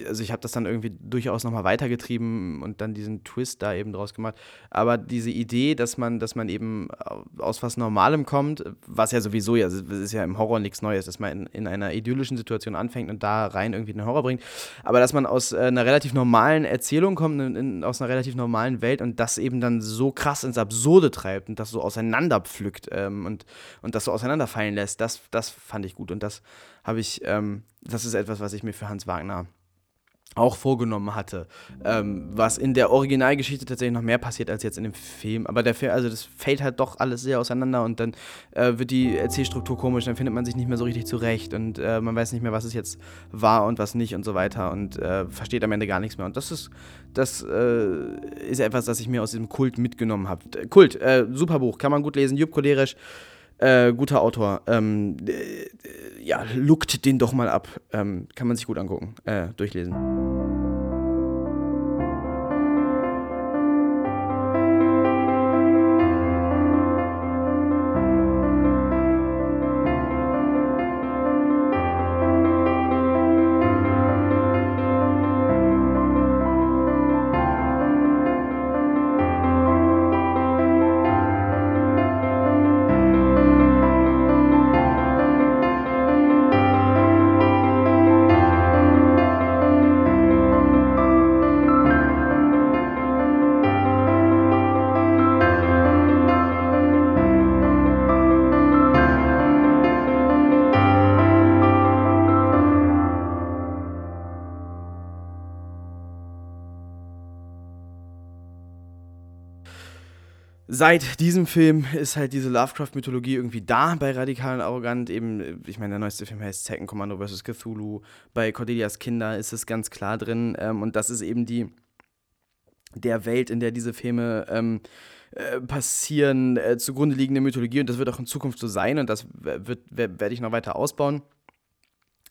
also ich habe das dann irgendwie durchaus nochmal weitergetrieben und dann diesen Twist da eben draus gemacht. Aber diese Idee, dass man, dass man eben aus was Normalem kommt, was ja sowieso ja, es ist ja im Horror nichts Neues, dass man in, in einer idyllischen Situation anfängt und da rein irgendwie eine Horror bringt, aber dass man aus äh, einer relativ normalen Erzählung kommt, in, in, aus einer relativ normalen Welt und das eben dann so krass ins Absurde treibt und das so auseinanderpflückt ähm, und, und das so auseinanderfallen lässt, das, das fand ich gut und das habe ich, ähm, das ist etwas, was ich mir für Hans Wagner auch vorgenommen hatte. Ähm, was in der Originalgeschichte tatsächlich noch mehr passiert als jetzt in dem Film. Aber der Film, also das fällt halt doch alles sehr auseinander und dann äh, wird die Erzählstruktur komisch, dann findet man sich nicht mehr so richtig zurecht und äh, man weiß nicht mehr, was es jetzt war und was nicht und so weiter und äh, versteht am Ende gar nichts mehr. Und das ist, das äh, ist etwas, das ich mir aus diesem Kult mitgenommen habe. Kult, äh, super Buch, kann man gut lesen, Jupp Kolerisch. Äh, guter Autor. Ähm, äh, ja, lookt den doch mal ab. Ähm, kann man sich gut angucken, äh, durchlesen. Seit diesem Film ist halt diese Lovecraft-Mythologie irgendwie da bei Radikal und Arrogant. Eben, ich meine, der neueste Film heißt Second Commando vs. Cthulhu. Bei Cordelias Kinder ist es ganz klar drin. Ähm, und das ist eben die der Welt, in der diese Filme ähm, äh, passieren, äh, zugrunde liegende Mythologie. Und das wird auch in Zukunft so sein. Und das werde ich noch weiter ausbauen.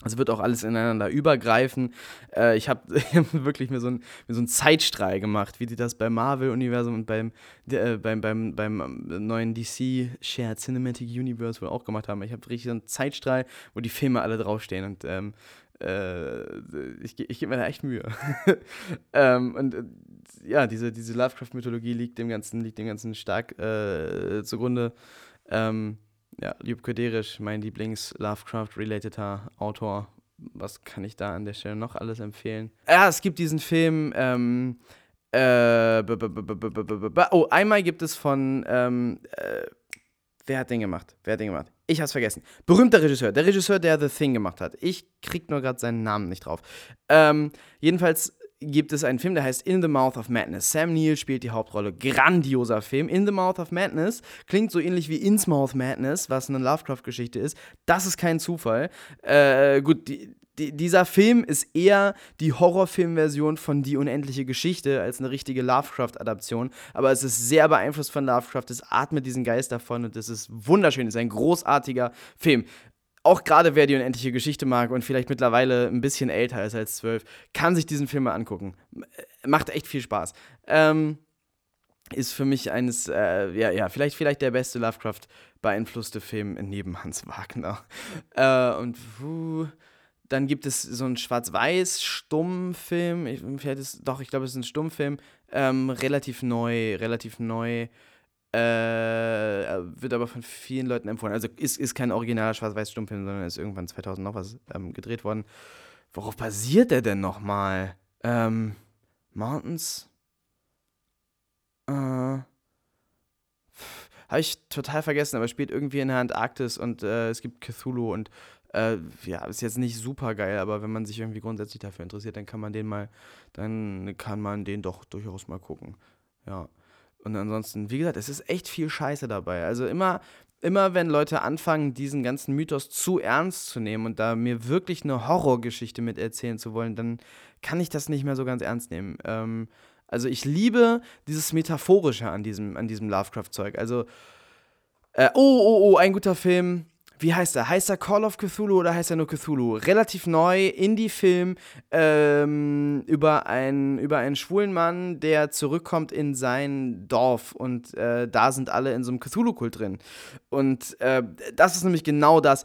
Es wird auch alles ineinander übergreifen. Äh, ich habe wirklich mir so, ein, so einen Zeitstrahl gemacht, wie die das beim Marvel-Universum und beim, äh, beim, beim, beim neuen DC Shared Cinematic Universe wohl auch gemacht haben. Ich habe richtig so einen Zeitstrahl, wo die Filme alle draufstehen und ähm, äh, ich, ich gebe mir da echt Mühe. ähm, und äh, ja, diese, diese Lovecraft-Mythologie liegt dem Ganzen, liegt dem Ganzen stark äh, zugrunde. Ähm, ja, Lieb Koderisch, mein Lieblings-Lovecraft-relateter Autor. Was kann ich da an der Stelle noch alles empfehlen? Ja, es gibt diesen Film, ähm, äh, oh, einmal gibt es von, ähm, äh, wer hat den gemacht? Wer hat den gemacht? Ich hab's vergessen. Berühmter Regisseur. Der Regisseur, der The Thing gemacht hat. Ich krieg nur gerade seinen Namen nicht drauf. Ähm, jedenfalls gibt es einen Film, der heißt In the Mouth of Madness. Sam Neill spielt die Hauptrolle. Grandioser Film. In the Mouth of Madness klingt so ähnlich wie Ins Mouth Madness, was eine Lovecraft-Geschichte ist. Das ist kein Zufall. Äh, gut, die, die, dieser Film ist eher die Horrorfilmversion von Die unendliche Geschichte als eine richtige Lovecraft-Adaption. Aber es ist sehr beeinflusst von Lovecraft. Es atmet diesen Geist davon und es ist wunderschön. Es ist ein großartiger Film auch gerade wer die unendliche Geschichte mag und vielleicht mittlerweile ein bisschen älter ist als zwölf, kann sich diesen Film mal angucken. Macht echt viel Spaß. Ähm, ist für mich eines, äh, ja, ja, vielleicht, vielleicht der beste Lovecraft beeinflusste Film neben Hans Wagner. Äh, und puh, dann gibt es so einen Schwarz-Weiß-Stummfilm. Ich, doch, ich glaube, es ist ein Stummfilm. Ähm, relativ neu, relativ neu. Äh, wird aber von vielen Leuten empfohlen. Also ist, ist kein originaler Schwarz-Weiß-Stummfilm, sondern ist irgendwann 2000 noch was ähm, gedreht worden. Worauf basiert der denn nochmal? Ähm, Mountains? Äh, Habe ich total vergessen, aber spielt irgendwie in der Antarktis und äh, es gibt Cthulhu und äh, ja, ist jetzt nicht super geil, aber wenn man sich irgendwie grundsätzlich dafür interessiert, dann kann man den mal, dann kann man den doch durchaus mal gucken. Ja. Und ansonsten, wie gesagt, es ist echt viel Scheiße dabei. Also immer, immer wenn Leute anfangen, diesen ganzen Mythos zu ernst zu nehmen und da mir wirklich eine Horrorgeschichte mit erzählen zu wollen, dann kann ich das nicht mehr so ganz ernst nehmen. Ähm, also ich liebe dieses Metaphorische an diesem, an diesem Lovecraft-Zeug. Also, äh, oh, oh, oh, ein guter Film wie heißt er? Heißt er Call of Cthulhu oder heißt er nur Cthulhu? Relativ neu, Indie-Film ähm, über, einen, über einen schwulen Mann, der zurückkommt in sein Dorf und äh, da sind alle in so einem Cthulhu-Kult drin. Und äh, das ist nämlich genau das,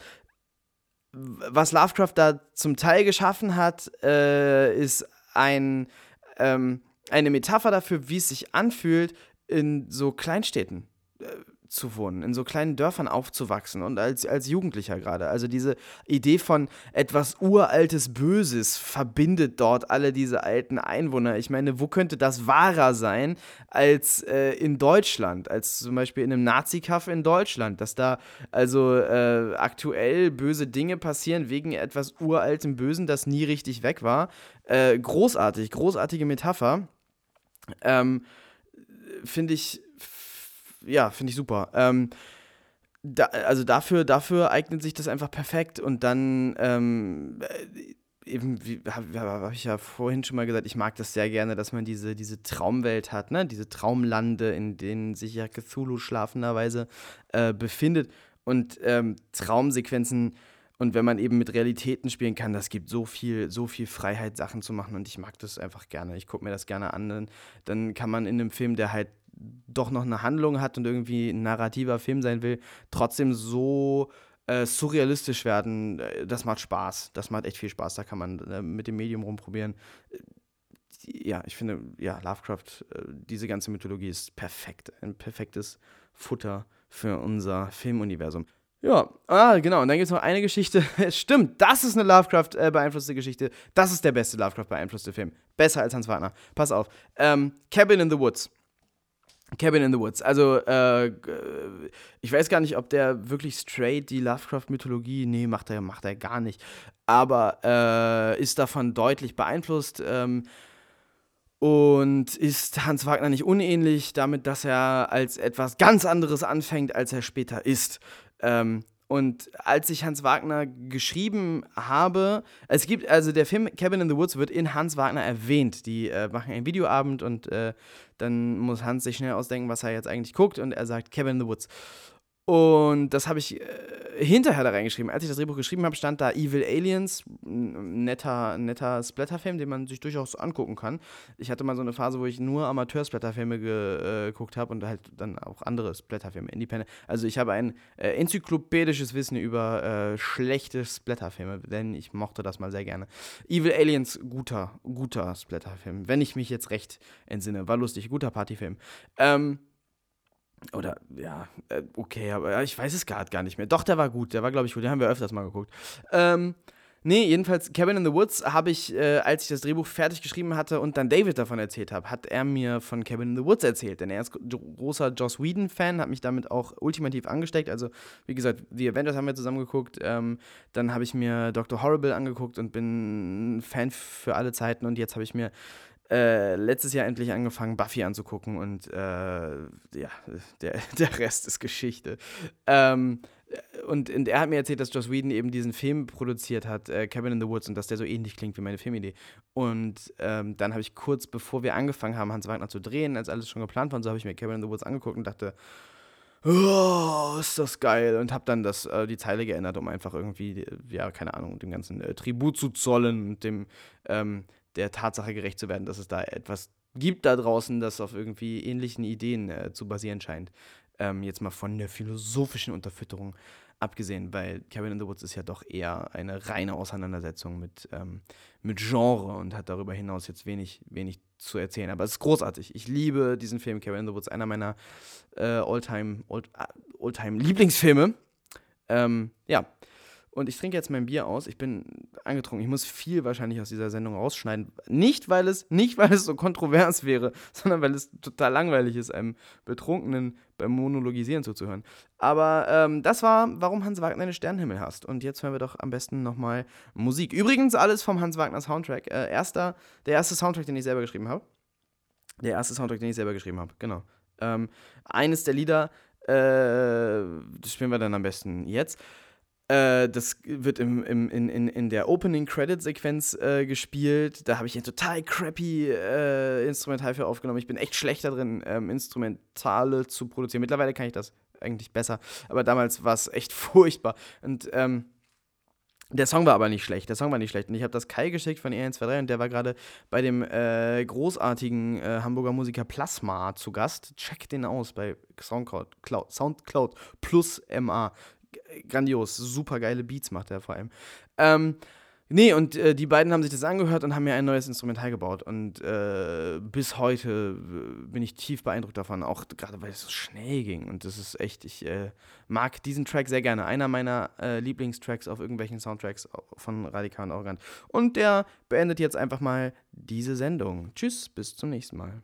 was Lovecraft da zum Teil geschaffen hat, äh, ist ein, ähm, eine Metapher dafür, wie es sich anfühlt in so Kleinstädten äh, zu wohnen, in so kleinen Dörfern aufzuwachsen und als, als Jugendlicher gerade. Also diese Idee von etwas uraltes Böses verbindet dort alle diese alten Einwohner. Ich meine, wo könnte das wahrer sein als äh, in Deutschland, als zum Beispiel in einem Nazi-Kaff in Deutschland, dass da also äh, aktuell böse Dinge passieren wegen etwas uraltem Bösen, das nie richtig weg war. Äh, großartig, großartige Metapher. Ähm, Finde ich ja, finde ich super. Ähm, da, also dafür, dafür eignet sich das einfach perfekt und dann ähm, äh, eben, habe hab ich ja vorhin schon mal gesagt, ich mag das sehr gerne, dass man diese, diese Traumwelt hat, ne? diese Traumlande, in denen sich ja Cthulhu schlafenderweise äh, befindet und ähm, Traumsequenzen und wenn man eben mit Realitäten spielen kann, das gibt so viel, so viel Freiheit, Sachen zu machen und ich mag das einfach gerne. Ich gucke mir das gerne an. Dann kann man in einem Film, der halt doch noch eine Handlung hat und irgendwie ein narrativer Film sein will, trotzdem so äh, surrealistisch werden. Äh, das macht Spaß. Das macht echt viel Spaß. Da kann man äh, mit dem Medium rumprobieren. Äh, ja, ich finde, ja, Lovecraft, äh, diese ganze Mythologie ist perfekt. Ein perfektes Futter für unser Filmuniversum. Ja, ah, genau. Und dann gibt es noch eine Geschichte. Es stimmt, das ist eine Lovecraft-beeinflusste Geschichte. Das ist der beste Lovecraft-beeinflusste Film. Besser als Hans Wagner. Pass auf. Ähm, Cabin in the Woods. Cabin in the Woods. Also, äh, ich weiß gar nicht, ob der wirklich straight die Lovecraft-Mythologie, nee, macht er, macht er gar nicht, aber äh, ist davon deutlich beeinflusst. Ähm, Und ist Hans Wagner nicht unähnlich damit, dass er als etwas ganz anderes anfängt, als er später ist? Ähm, und als ich Hans Wagner geschrieben habe, es gibt, also der Film Cabin in the Woods wird in Hans Wagner erwähnt. Die äh, machen einen Videoabend und äh, dann muss Hans sich schnell ausdenken, was er jetzt eigentlich guckt und er sagt Cabin in the Woods. Und das habe ich äh, hinterher da reingeschrieben. Als ich das Drehbuch geschrieben habe, stand da Evil Aliens, netter, netter Splatterfilm, den man sich durchaus angucken kann. Ich hatte mal so eine Phase, wo ich nur Amateur-Splatterfilme äh, geguckt habe und halt dann auch andere Splatterfilme, Independent. Also ich habe ein äh, enzyklopädisches Wissen über äh, schlechte Splatterfilme, denn ich mochte das mal sehr gerne. Evil Aliens, guter, guter Splatterfilm, wenn ich mich jetzt recht entsinne. War lustig, guter Partyfilm. Ähm, oder, ja, äh, okay, aber ich weiß es gerade gar nicht mehr. Doch, der war gut, der war, glaube ich, gut. Den haben wir öfters mal geguckt. Ähm, nee, jedenfalls, Cabin in the Woods habe ich, äh, als ich das Drehbuch fertig geschrieben hatte und dann David davon erzählt habe, hat er mir von Cabin in the Woods erzählt. Denn er ist großer Joss Whedon-Fan, hat mich damit auch ultimativ angesteckt. Also, wie gesagt, The Avengers haben wir zusammen geguckt. Ähm, dann habe ich mir Dr. Horrible angeguckt und bin Fan für alle Zeiten. Und jetzt habe ich mir äh, letztes Jahr endlich angefangen, Buffy anzugucken und äh, ja, der, der Rest ist Geschichte. Ähm, und, und, er hat mir erzählt, dass Joss Whedon eben diesen Film produziert hat, äh, Cabin in the Woods, und dass der so ähnlich klingt wie meine Filmidee. Und ähm, dann habe ich kurz bevor wir angefangen haben, Hans Wagner zu drehen, als alles schon geplant war, und so habe ich mir Cabin in the Woods angeguckt und dachte, oh, ist das geil. Und habe dann das, äh, die Zeile geändert, um einfach irgendwie, ja, keine Ahnung, dem ganzen äh, Tribut zu zollen und dem, ähm, der Tatsache gerecht zu werden, dass es da etwas gibt da draußen, das auf irgendwie ähnlichen Ideen äh, zu basieren scheint. Ähm, jetzt mal von der philosophischen Unterfütterung abgesehen, weil Cabin in the Woods ist ja doch eher eine reine Auseinandersetzung mit, ähm, mit Genre und hat darüber hinaus jetzt wenig, wenig zu erzählen. Aber es ist großartig. Ich liebe diesen Film Cabin in the Woods, einer meiner äh, Alltime, Alltime Lieblingsfilme. Ähm, ja, und ich trinke jetzt mein Bier aus. Ich bin angetrunken. Ich muss viel wahrscheinlich aus dieser Sendung rausschneiden. Nicht, weil es, nicht, weil es so kontrovers wäre, sondern weil es total langweilig ist, einem Betrunkenen beim Monologisieren zuzuhören. Aber ähm, das war, warum Hans Wagner einen Sternenhimmel hast. Und jetzt hören wir doch am besten nochmal Musik. Übrigens alles vom Hans Wagner Soundtrack. Äh, erster, der erste Soundtrack, den ich selber geschrieben habe. Der erste Soundtrack, den ich selber geschrieben habe, genau. Ähm, eines der Lieder, äh, das spielen wir dann am besten jetzt. Äh, das wird im, im, in, in, in der Opening-Credit-Sequenz äh, gespielt. Da habe ich ein total crappy äh, Instrumental für aufgenommen. Ich bin echt schlecht darin, ähm, Instrumentale zu produzieren. Mittlerweile kann ich das eigentlich besser. Aber damals war es echt furchtbar. Und ähm, der Song war aber nicht schlecht. Der Song war nicht schlecht. Und ich habe das Kai geschickt von E123 und der war gerade bei dem äh, großartigen äh, Hamburger Musiker Plasma zu Gast. Check den aus bei Soundcloud, Cloud, Soundcloud plus MA grandios, super geile Beats macht er vor allem. Ähm, nee, und äh, die beiden haben sich das angehört und haben mir ein neues Instrumental gebaut. Und äh, bis heute äh, bin ich tief beeindruckt davon, auch gerade weil es so schnell ging. Und das ist echt, ich äh, mag diesen Track sehr gerne. Einer meiner äh, Lieblingstracks auf irgendwelchen Soundtracks von Radikal und Arrogant. Und der beendet jetzt einfach mal diese Sendung. Tschüss, bis zum nächsten Mal.